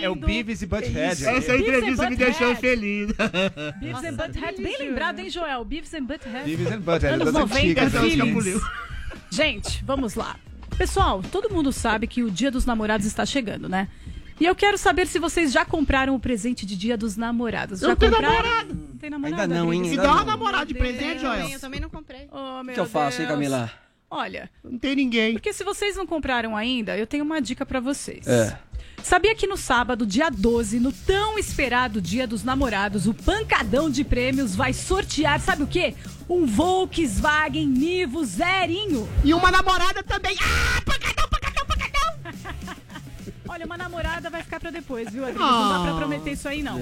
É o Beavis e Butthead. Essa entrevista me deixou feliz. Beavis and Butthead, bem lembrado, hein, Joel? Beavis and Butthead. Beavis and Butthead, Anos das 90, antigas, das filhos. Gente, vamos lá. Pessoal, todo mundo sabe que o Dia dos Namorados está chegando, né? E eu quero saber se vocês já compraram o presente de Dia dos Namorados. Eu já tenho compraram? namorado. Tem namorado? Ainda não, hein? Ainda dá uma namorada de presente, Joel. Eu também não comprei. Oh, O que eu faço, hein. Camila? Olha, Não tem ninguém. porque se vocês não compraram ainda, eu tenho uma dica pra vocês. É. Sabia que no sábado, dia 12, no tão esperado Dia dos Namorados, o Pancadão de Prêmios vai sortear, sabe o quê? Um Volkswagen Nivo zerinho. E uma namorada também. Ah, pancadão, pancadão, pancadão. Olha, uma namorada vai ficar pra depois, viu, Adriano? Não dá pra Ah. prometer isso aí, não.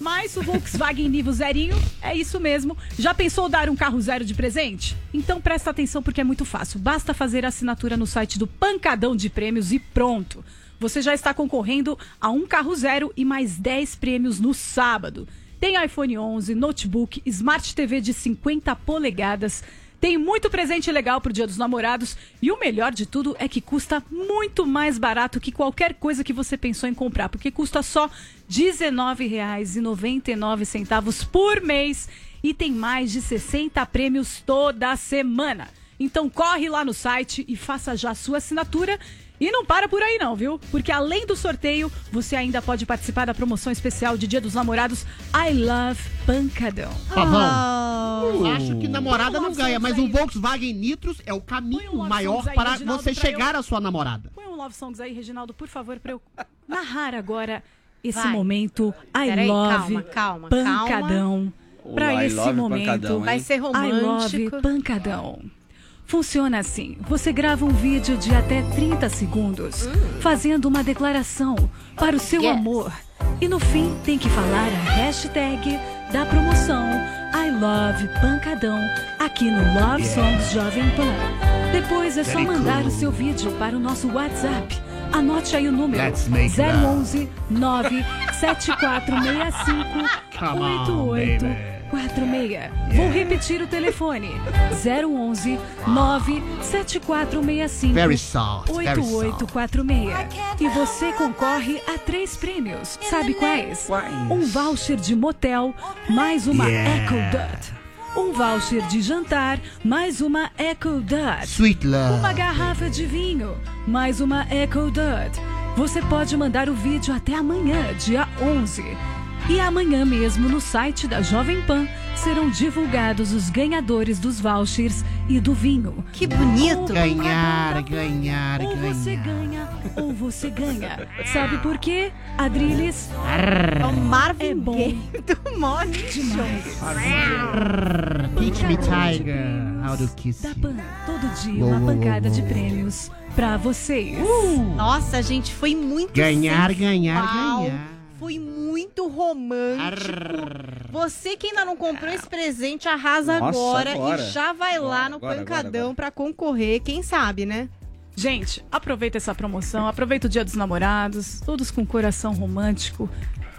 Mas o Volkswagen Nivo zerinho é isso mesmo. Já pensou dar um carro zero de presente? Então presta atenção porque é muito fácil. Basta fazer a assinatura no site do Pancadão de Prêmios e pronto. Você já está concorrendo a um carro zero e mais 10 prêmios no sábado. Tem iPhone 11, notebook, Smart TV de 50 polegadas. Tem muito presente legal pro Dia dos Namorados e o melhor de tudo é que custa muito mais barato que qualquer coisa que você pensou em comprar, porque custa só R$ 19,99 por mês e tem mais de 60 prêmios toda semana. Então corre lá no site e faça já sua assinatura. E não para por aí não, viu? Porque além do sorteio, você ainda pode participar da promoção especial de Dia dos Namorados I Love Pancadão. Pavão. Eu acho que namorada um não ganha, mas aí. o Volkswagen Nitros é o caminho love maior aí, para Reginaldo, você pra eu- chegar à sua namorada. Põe um Love Songs aí, Reginaldo, por favor, pra eu narrar agora esse Vai. momento I Peraí, Love calma, calma, Pancadão. calma. Pra O I esse momento, Pancadão? Vai ser I Love romântico. Pancadão. Funciona assim: você grava um vídeo de até 30 segundos, fazendo uma declaração para o seu Yes. amor. E no fim tem que falar a hashtag da promoção I Love Pancadão aqui no Love Songs Jovem Pan. Depois é só mandar o seu vídeo para o nosso WhatsApp. Anote aí o número Let's make 011 97465 Come on, 8846. Vou repetir o telefone: 011 97465 Very soft, very 8846. E você concorre a três prêmios. Sabe quais? Um voucher de motel, mais uma Yeah. EcoDot. Um voucher de jantar, mais uma EcoDot. Sweet love. Uma garrafa de vinho, mais uma EcoDot. Você pode mandar o vídeo até amanhã, dia 11. E amanhã mesmo, no site da Jovem Pan, serão divulgados os ganhadores dos vouchers e do vinho. Que bonito. Ganhar, ganhar, Ou você ganhar. ganha, ou você ganha. Sabe por quê, Adriles? É o Marvin É bom Gaye do Morning demais. Teach me, Tiger, how to kiss Da. Pan, todo dia Uou, uma pancada uou, de prêmios pra vocês. Nossa, gente, foi muito Ganhar, sensual, ganhar, ganhar. Foi muito romântico. Você que ainda não comprou esse presente, arrasa Nossa, agora, agora. e já vai lá Agora, no agora, pancadão pra concorrer, quem sabe, né? Gente, aproveita essa promoção, aproveita o Dia dos Namorados, todos com coração romântico.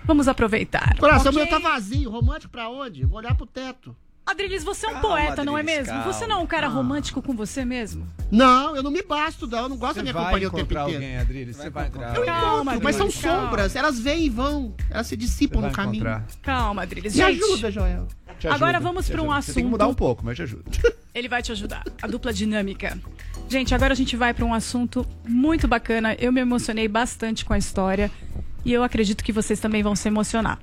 Vamos aproveitar. Coração ok? meu tá vazio. Romântico pra onde? Vou olhar pro teto. Adriles, você é um Calma, poeta, não é Adriles, mesmo? calma. Você não é um cara romântico com você mesmo? Não, eu não me basto, não. Eu não gosto da Você minha vai companhia o tempo encontrar inteiro. alguém, Adriles. Você vai encontrar Eu alguém. Calma, encontro, mas são Adriles, calma. sombras. Elas vêm e vão. Elas se dissipam no caminho. encontrar. Calma, Adriles. Me Gente, ajuda, Joel. Ajuda, Agora vamos pra um ajuda. Você tem que assunto- mudar um pouco, mas te ajuda. Ele vai te ajudar. A dupla dinâmica. Gente, agora a gente vai para um assunto muito bacana. Eu me emocionei bastante com a história e eu acredito que vocês também vão se emocionar.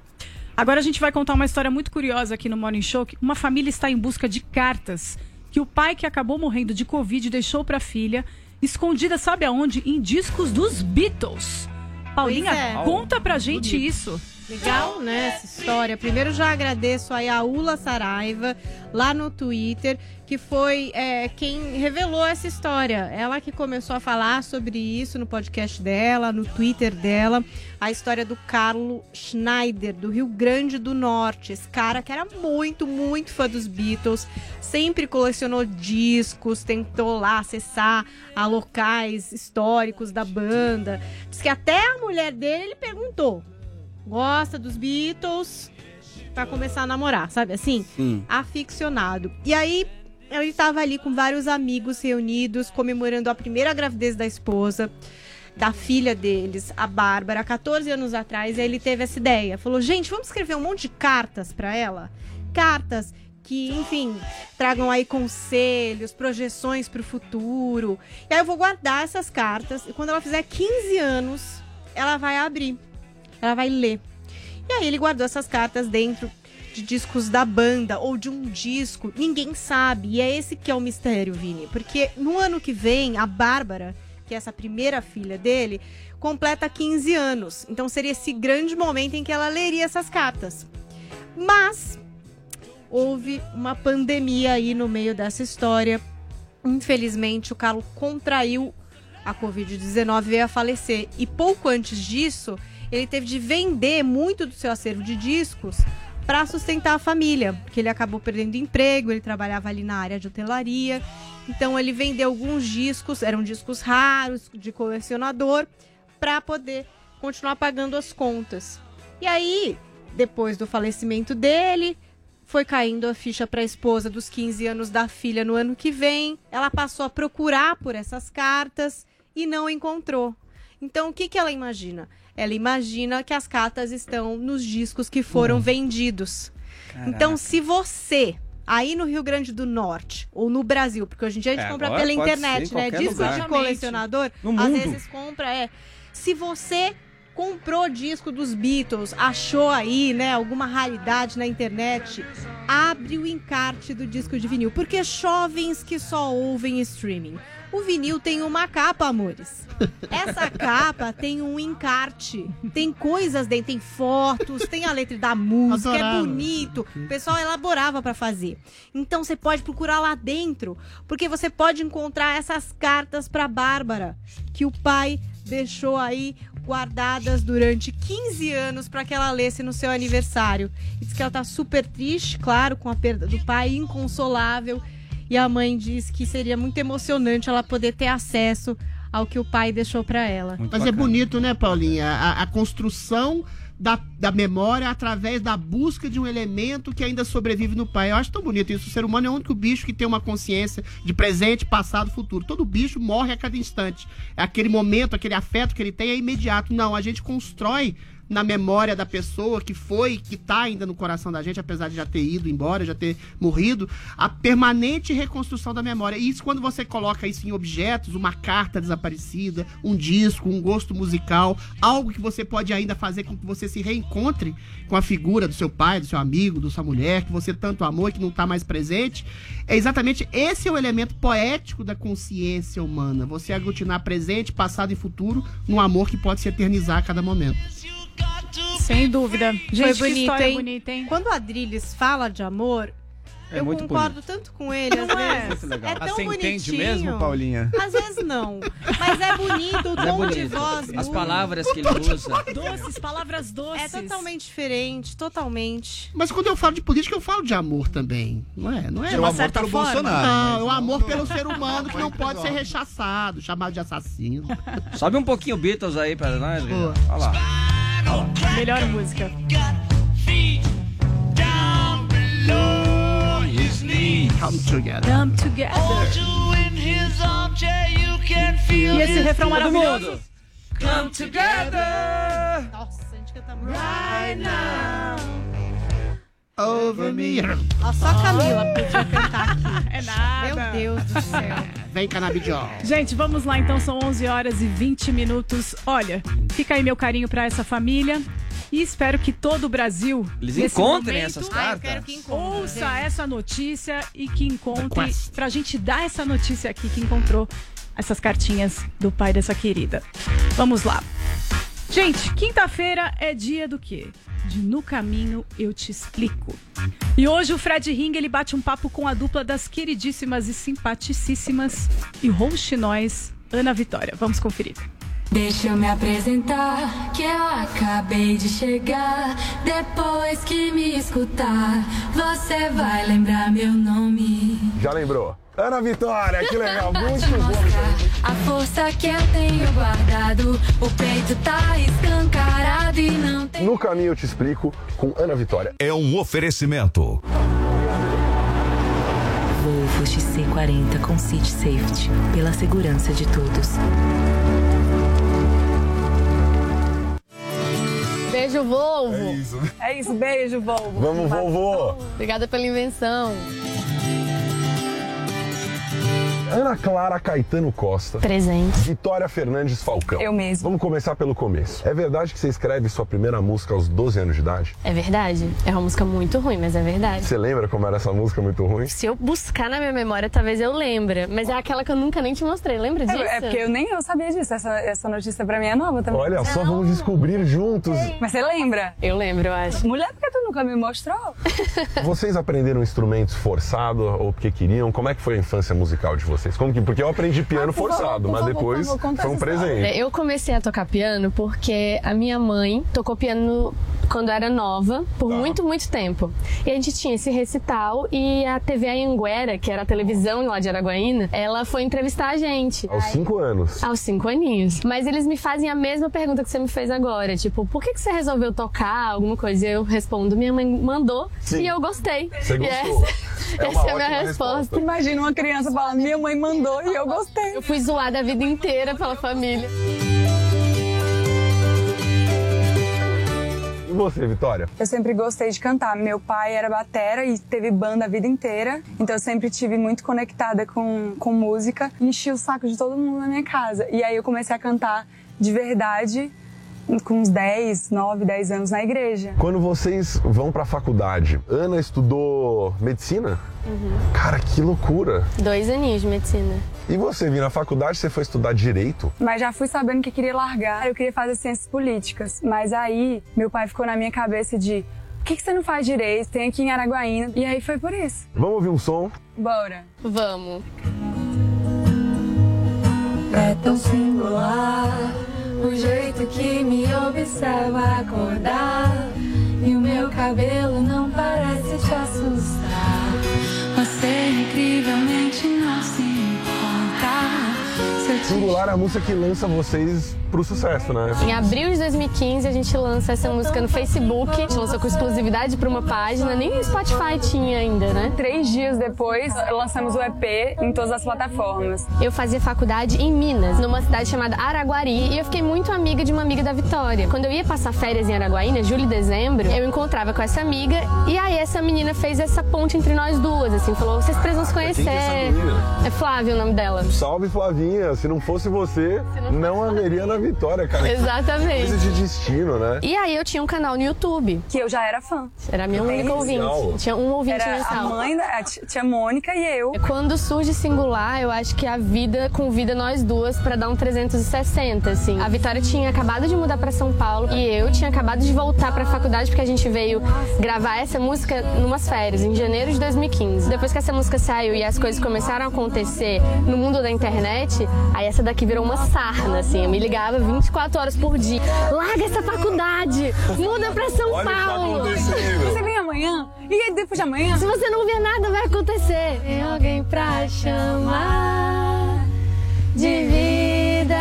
Agora a gente vai contar uma história muito curiosa aqui no Morning Show. que Uma família está em busca de cartas que o pai que acabou morrendo de Covid deixou para a filha, escondida sabe aonde? Em discos dos Beatles. Paulinha, é. conta pra gente isso. Legal, né, essa história. Primeiro já agradeço aí a Ula Saraiva, lá no Twitter, que foi é, quem revelou essa história. Ela que começou a falar sobre isso no podcast dela, no Twitter dela. A história do Carlo Schneider, do Rio Grande do Norte. Esse cara que era muito, muito fã dos Beatles, sempre colecionou discos, tentou lá acessar a locais históricos da banda. Diz que até a mulher dele ele perguntou gosta dos Beatles pra começar a namorar, sabe assim? Sim. Aficionado. E aí ele tava ali com vários amigos reunidos comemorando a primeira gravidez da esposa, da filha deles, a Bárbara, 14 anos atrás, e aí ele teve essa ideia. Falou: "Gente, vamos escrever um monte de cartas pra ela? Cartas que, enfim, tragam aí conselhos, projeções para o futuro. E aí eu vou guardar essas cartas e quando ela fizer 15 anos, ela vai abrir. Ela vai ler. E aí ele guardou essas cartas dentro de discos da banda ou de um disco, ninguém sabe. E é esse que é o mistério, Vini. Porque no ano que vem, a Bárbara, que é essa primeira filha dele, completa 15 anos. Então seria esse grande momento em que ela leria essas cartas. Mas houve uma pandemia aí no meio dessa história. Infelizmente, o Carlos contraiu a Covid-19 e veio a falecer. E pouco antes disso, ele teve de vender muito do seu acervo de discos para sustentar a família, porque ele acabou perdendo emprego, ele trabalhava ali na área de hotelaria. Então ele vendeu alguns discos, eram discos raros, de colecionador, para poder continuar pagando as contas. E aí, depois do falecimento dele, foi caindo a ficha para a esposa dos 15 anos da filha no ano que vem. Ela passou a procurar por essas cartas e não encontrou. Então, o que, que ela imagina? Ela imagina que as cartas estão nos discos que foram vendidos. Então, se você, aí no Rio Grande do Norte, ou no Brasil, porque hoje em dia a gente É, compra pela internet, né? Discos lugar. de colecionador, às vezes compra, é. Se você comprou disco dos Beatles, achou aí, né, alguma raridade na internet, abre o encarte do disco de vinil, porque jovens que só ouvem streaming. O vinil tem uma capa, amores. Essa capa tem um encarte, tem coisas dentro, tem fotos, tem a letra da música, Adorava. é bonito. O pessoal elaborava pra fazer. Então você pode procurar lá dentro, porque você pode encontrar essas cartas pra Bárbara, que o pai deixou aí guardadas durante 15 anos para que ela lesse no seu aniversário. Diz que ela tá super triste, claro, com a perda do pai, inconsolável. E a mãe diz que seria muito emocionante ela poder ter acesso ao que o pai deixou para ela. Mas é bonito, né, Paulinha? A, a construção da, da memória através da busca de um elemento que ainda sobrevive no pai. Eu acho tão bonito isso. O ser humano é o único bicho que tem uma consciência de presente, passado, futuro. Todo bicho morre a cada instante. É aquele momento, aquele afeto que ele tem é imediato. Não, a gente constrói na memória da pessoa que foi, que tá ainda no coração da gente, apesar de já ter ido embora, já ter morrido, a permanente reconstrução da memória. E isso quando você coloca isso em objetos, uma carta desaparecida, um disco, um gosto musical, algo que você pode ainda fazer com que você se reencontre com a figura do seu pai, do seu amigo, da sua mulher, que você tanto amou e que não tá mais presente, é exatamente esse é o elemento poético da consciência humana. Você aglutinar presente, passado e futuro num amor que pode se eternizar a cada momento. Sem dúvida. Gente, Foi história hein? bonita, hein? Quando o Adrilles fala de amor, É eu muito concordo bonito. tanto com ele, às Não é? vezes. É Ah, tão você entende bonitinho. mesmo, Paulinha? Às vezes não. Mas é bonito, o é tom de bonito. voz. As palavras que ele usa. Doces, palavras doces. É totalmente diferente, totalmente. Mas quando eu falo de política, eu falo de amor também. Não é? Não é? De uma amor certa pelo forma. Bolsonaro, Não, é o amor pelo- pelo ser humano que não pode ser rechaçado, chamado de assassino. Sobe um pouquinho Beatles aí pra nós. Boa. Olha lá. Melhor música. Come together. Come together. E esse refrão maravilhoso. Come together. Nossa, a gente canta muito. Right now. Over me. Ó, só a Camila podia cantar aqui. É nada. Meu Deus do céu. Vem canabidiol. Gente, vamos lá então, são 11 horas e 20 minutos. Olha, fica aí meu carinho pra essa família e espero que todo o Brasil Eles encontrem momento, essas Ah, eu cartas. quero que encontre. ouça essa notícia e que encontre pra gente dar essa notícia aqui que encontrou essas cartinhas do pai dessa querida. Vamos lá. Gente, quinta-feira é dia do quê? De No Caminho Eu Te Explico. E hoje o Fred Ring ele bate um papo com a dupla das queridíssimas e simpaticíssimas e rouxinóis Ana Vitória. Vamos conferir. Deixa eu me apresentar, que eu acabei de chegar. Depois que me escutar, você vai lembrar meu nome. Já lembrou? Ana Vitória, que legal, muito bom. a força que eu tenho guardado. O peito tá escancarado e não tem. No caminho eu te explico com Ana Vitória. É um oferecimento. Volvo XC40 com City Safety. Pela segurança de todos. Beijo Volvo. É isso. É isso, beijo, Volvo. Vamos, vovô. Obrigada pela invenção. Ana Clara Caetano Costa. Presente. Vitória Fernandes Falcão. Eu mesmo. Vamos começar pelo começo. É verdade que você escreve sua primeira música aos 12 anos de idade? É verdade. É uma música muito ruim, mas é verdade. Você lembra como era essa música muito ruim? Se eu buscar na minha memória, talvez eu lembre. Mas é aquela que eu nunca nem te mostrei. Lembra disso? É, é porque eu nem eu sabia disso. Essa, essa notícia pra mim é nova também. Olha só, vamos descobrir juntos. Mas você lembra? Eu lembro, eu acho. Mulher, por que tu nunca me mostrou? Vocês aprenderam instrumentos forçado ou porque queriam? Como é que foi a infância musical de vocês? Como que, porque eu aprendi piano por forçado, favor, mas depois favor, foi um presente. É, Eu comecei a tocar piano porque a minha mãe tocou piano quando era nova, por muito, muito tempo. E a gente tinha esse recital e a TV Anhanguera, que era a televisão lá de Araguaína, ela foi entrevistar a gente. Aos cinco anos. Aos cinco aninhos. Mas eles me fazem a mesma pergunta que você me fez agora. Tipo, por que, que você resolveu tocar alguma coisa? E eu respondo, minha mãe mandou Sim. e eu gostei. Você E gostou. essa, É uma essa é a minha resposta. resposta. Imagina uma criança falando, minha mãe mandou e eu gostei. Eu fui zoada a vida inteira pela família. E você, Vitória? Eu sempre gostei de cantar. Meu pai era batera e teve banda a vida inteira. Então eu sempre tive muito conectada com, com música. Enchi o saco de todo mundo na minha casa. E aí eu comecei a cantar de verdade com uns 10, 9, 10 anos na igreja. Quando vocês vão pra faculdade, Ana estudou medicina? Cara, que loucura! Dois aninhos de medicina. E você, vir na faculdade, você foi estudar direito? Mas já fui sabendo que queria largar. Eu queria fazer ciências políticas. Mas aí meu pai ficou na minha cabeça de por que, que você não faz direito? Tem aqui em Araguaína. E aí foi por isso. Vamos ouvir um som? Bora. Vamos. É tão singular o jeito que me observa acordar. E o meu cabelo não parece te assustar. Você incrivelmente não se te Singular é a música que lança vocês pro sucesso, né? Em abril de 2015, a gente lança essa música no Facebook. A gente lançou com exclusividade para uma página, nem no Spotify tinha ainda, né? Três dias depois, lançamos o EP em todas as plataformas. Eu fazia faculdade em Minas, numa cidade chamada Araguari, e eu fiquei muito amiga de uma amiga da Vitória. Quando eu ia passar férias em Araguaína, julho e dezembro, eu encontrava com essa amiga, e aí essa menina fez essa ponte entre nós duas, assim, falou: vocês precisam se conhecer. Quem é essa menina? É Flávia o nome dela. Salve Flavinha, se não fosse você, não haveria na vitória, cara. Exatamente. Coisa de destino, né? E aí eu tinha um canal no YouTube. Que eu já era fã. Era a única legal. ouvinte. Tinha um ouvinte Era mensal. a mãe, da, a tia Mônica e eu. Quando surge singular, eu acho que a vida convida nós duas pra dar um 360, assim. A Vitória tinha acabado de mudar pra São Paulo e eu tinha acabado de voltar pra faculdade porque a gente veio gravar essa música numas férias, em janeiro de 2015. Depois que essa música saiu e as coisas começaram a acontecer no mundo da internet, aí essa daqui virou uma sarna, assim. Eu me ligava 24 horas por dia. Larga essa faculdade! Muda pra São Olha Paulo! Você vem amanhã? E aí depois de amanhã? Se você não ver nada, vai acontecer. Tem alguém pra chamar de vida.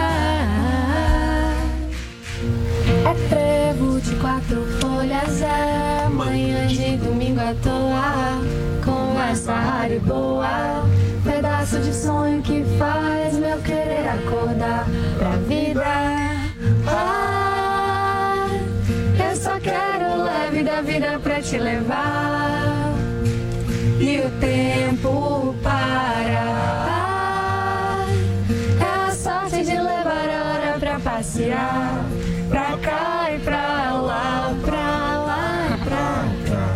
É trevo de quatro folhas, é manhã de domingo à toa. Conversa rara e boa, pedaço de sonho que faz meu querer acordar pra vida. Ah, eu só quero leve da vida pra te levar. E o tempo para. É a sorte de levar a hora pra passear.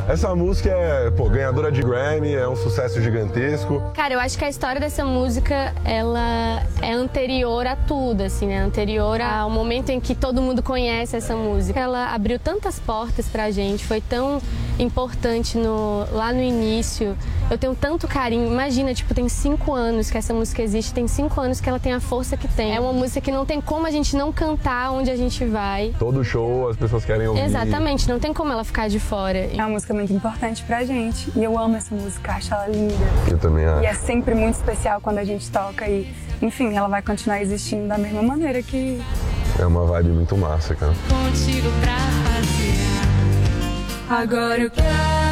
Essa música é, pô, ganhadora de Grammy, é um sucesso gigantesco. Cara, eu acho que a história dessa música, ela é anterior a tudo, assim, né? Anterior ao momento em que todo mundo conhece essa música. Ela abriu tantas portas pra gente, foi tão importante no, lá no início. Eu tenho tanto carinho. Imagina, tipo, tem cinco anos que essa música existe, tem cinco anos que ela tem a força que tem. É uma música que não tem como a gente não cantar onde a gente vai. Todo show as pessoas querem ouvir. Exatamente, não tem como ela ficar de fora. É uma música muito importante pra gente. E eu amo essa música, acho ela linda. Eu também acho. E é sempre muito especial quando a gente toca e, enfim, ela vai continuar existindo da mesma maneira que É uma vibe muito massa, cara. Contigo pra passear. Agora eu quero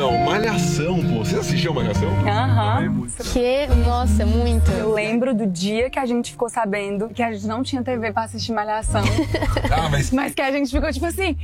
colega seu? Aham. Que, nossa, muito. Eu lembro do dia que a gente ficou sabendo que a gente não tinha TV pra assistir Malhação. Ah, mas- mas que a gente ficou tipo assim.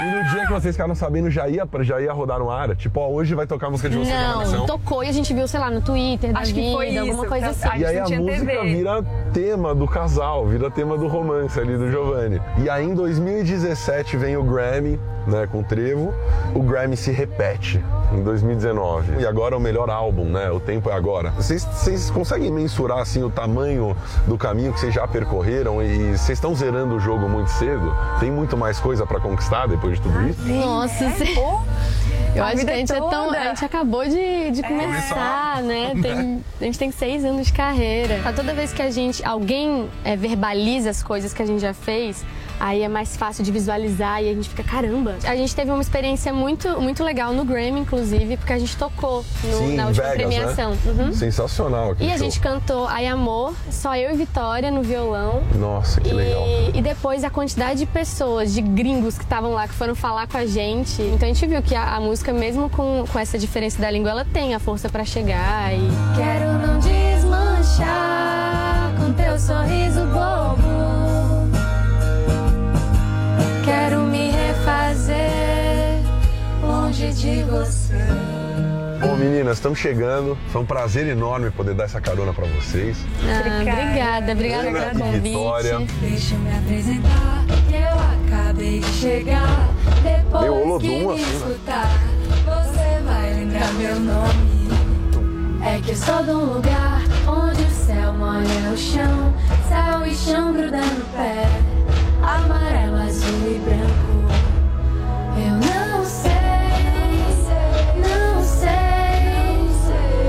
E no dia que vocês ficaram sabendo, já ia, já ia rodar no ar? Tipo, ó, hoje vai tocar a música de vocês na Não, Malhação? tocou e a gente viu, sei lá, no Twitter da Acho que vida, foi alguma isso, coisa pra- assim. E aí a música vira tema do casal, vira tema do romance ali do Giovanni. E aí em 2017 vem o Grammy, né, com o Trevo. O Grammy se repete em 2019. E agora é o melhor álbum, né? O tempo é agora. Vocês, conseguem mensurar assim o tamanho do caminho que vocês já percorreram e vocês estão zerando o jogo muito cedo? Tem muito mais coisa pra conquistar depois de tudo isso? Nossa, cê- eu A acho que a gente, é tão, a gente acabou de, de começar, né? Tem- a gente tem seis anos de carreira. Tá, Toda vez que a gente, alguém é, verbaliza as coisas que a gente já fez, aí é mais fácil de visualizar e a gente fica, caramba. A gente teve uma experiência muito, muito legal no Grammy, inclusive, porque a gente tocou no- Sim, na última Vegas, premiação. né? Uhum. Sensacional E a show. gente cantou Ai Amor, só eu e Vitória no violão. Nossa, que legal. E, e depois a quantidade de pessoas, de gringos que estavam lá, que foram falar com a gente. Então a gente viu que a, a música, mesmo com, com essa diferença da língua, ela tem a força pra chegar. E... Quero não desmanchar com teu sorriso bobo. Quero me refazer longe de você. Bom, meninas, estamos chegando. Foi um prazer enorme poder dar essa carona pra vocês. Ah, obrigada, obrigada Ana pelo convite. Vitória. Deixa eu me apresentar, que eu acabei de chegar. Depois que Olodum, me assim, né? escutar, você vai lembrar meu nome. É que eu sou de um lugar onde o céu molha o chão, céu e chão grudando no pé, amarelo, azul e branco. Eu não sei, não sei,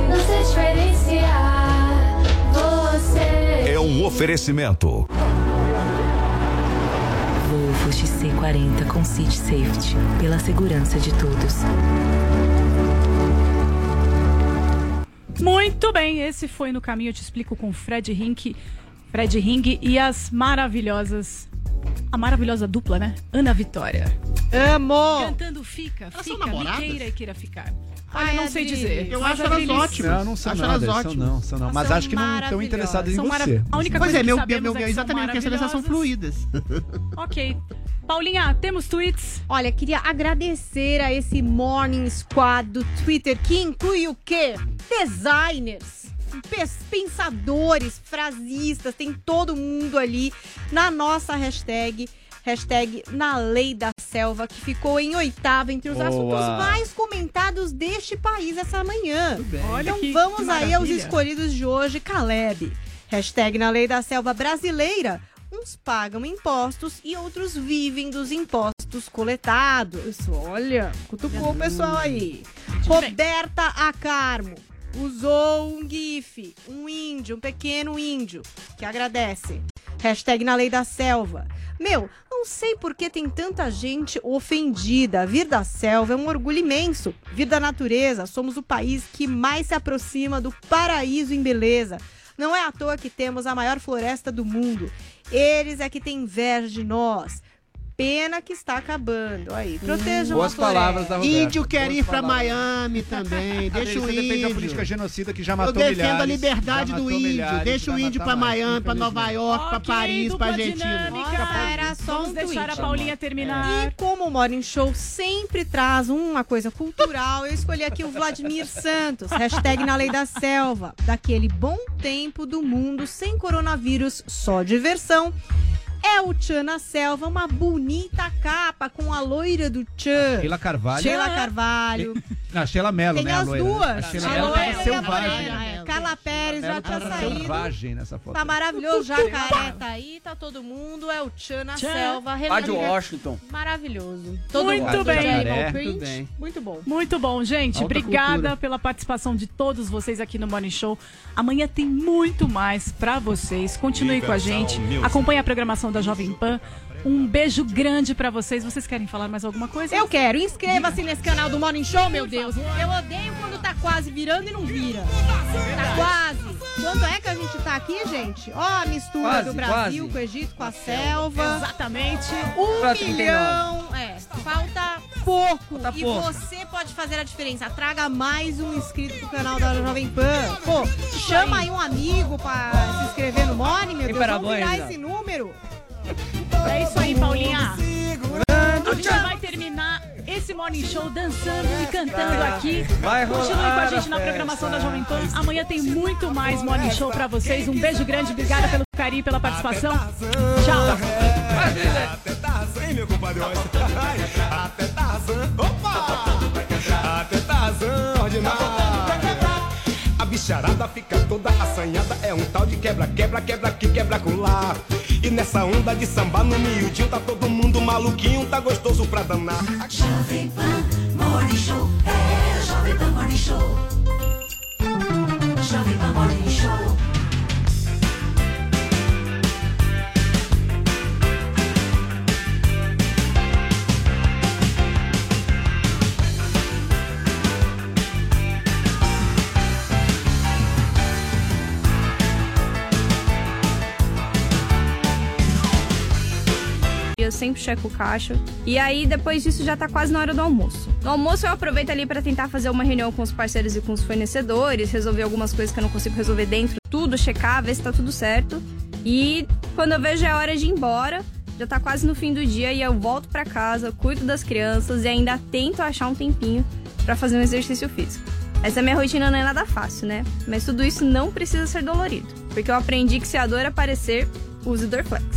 não sei diferenciar você. É um oferecimento. Volvo XC40 com City Safety. Pela segurança de todos. Muito bem, esse foi No Caminho, eu te explico com Fred Rink, Fred Ring e as maravilhosas. A maravilhosa dupla, né? Ana Vitória. Amo! Cantando Fica, são Fica, me queira e queira ficar. Olha, Ai, não sei Adri, dizer. eu acho elas ótimas. Não, não são Acho nada, elas são ótimas. não, são não. Mas São acho que não estão interessadas em São você. A única Pois coisa é, que meu, sabemos meu, é meu, que são exatamente porque elas são maravilhosas. fluídas. Ok. Paulinha, temos tweets? Olha, queria agradecer a esse Morning Squad do Twitter que inclui o quê? Designers, pensadores, frasistas, tem todo mundo ali na nossa hashtag. Hashtag na lei da selva, que ficou em oitavo entre os Boa. assuntos mais comentados deste país essa manhã. Olha então que- vamos que aí aos escolhidos de hoje, Caleb. Hashtag na lei da selva brasileira. Uns pagam impostos e outros vivem dos impostos coletados. Olha, cutucou o pessoal aí. Roberta Acarmo usou um GIF, um índio, um pequeno índio, que agradece. Hashtag na lei da selva. Meu, não sei por que tem tanta gente ofendida. Vir da selva é um orgulho imenso. Vir da natureza, somos o país que mais se aproxima do paraíso em beleza. Não é à toa que temos a maior floresta do mundo. Eles é que têm inveja de nós. Pena que está acabando. Aí, protejam Boas a floresta. palavras da Roberta. Índio quer Boas ir pra palavras. Miami também. Deixa o Você defende a índio. política genocida que já Eu matou defendo milhares. a liberdade do índio. milhares, Deixa o índio mais, Miami, pra Nova. York, pra Ok, Paris, pra dupla Argentina. dinâmica. Nossa, era só Vamos um deixar tweet. a Paulinha terminar. E como o Morning Show sempre traz uma coisa cultural, eu escolhi aqui o Vladimir Santos, hashtag na lei da selva, daquele bom tempo do mundo sem coronavírus, só diversão. É o Tchan na selva, uma bonita capa com a loira do Tchan. Sheila Carvalho. Sheila Carvalho. Não, Sheila Mello, Tem né? a as loira, né? duas. A Sheila A Mello tava a selvagem. é. Carla Pérez já tinha tava saído. selvagem nessa foto. Tá maravilhoso, jacaré tá aí, tá todo mundo, é o Tchan na Tchan. selva. Lá de Washington. Maravilhoso. Todo Muito mundo bem. Muito bem. Muito bom. Muito bom, gente. Alta Obrigada cultura. pela participação de todos vocês aqui no Morning Show. Amanhã tem muito mais pra vocês. Continue com a gente. Acompanhe a programação da Jovem Pan. Um beijo grande pra vocês. Vocês querem falar mais alguma coisa? Eu quero, inscreva-se nesse canal do Morning Show, meu Deus. Eu odeio quando tá quase virando e não vira. Tá quase. Quanto é que a gente tá aqui, gente? Ó, a mistura Quase, do Brasil quase. com o Egito, com a selva. Exatamente. Um Pra 39. milhão. É, falta pouco. Falta e pouco. você pode fazer a diferença. Traga mais um inscrito pro canal da Jovem Pan. Pô, chama aí um amigo pra se inscrever no Mone, meu Deus. Vamos virar esse número. É isso aí, Paulinha. A gente vai terminar esse Morning Show dançando e cantando aqui. Vai Continue com a gente na programação da Jovem Pan. Amanhã tem muito mais Morning Show pra vocês. Um beijo grande, obrigada pelo carinho e pela participação. Tchau. Até Tarzan, hein, meu compadre? Até Tarzan. Opa! Bicharada fica toda assanhada. É um tal de quebra, quebra, quebra aqui, quebra colar. E nessa onda de samba no miudinho, tá todo mundo maluquinho, tá gostoso pra danar. Jovem Pan Morning Show. É Jovem Pan Morning Show. Jovem Pan Morning Eu sempre checo o caixa. E aí, depois disso, já tá quase na hora do almoço. No almoço, eu aproveito ali pra tentar fazer uma reunião com os parceiros e com os fornecedores, resolver algumas coisas que eu não consigo resolver dentro, tudo, checar, ver se tá tudo certo. E quando eu vejo é hora de ir embora, já tá quase no fim do dia e eu volto pra casa, cuido das crianças e ainda tento achar um tempinho pra fazer um exercício físico. Essa minha rotina não é nada fácil, né? Mas tudo isso não precisa ser dolorido, porque eu aprendi que se a dor aparecer, use Dorflex.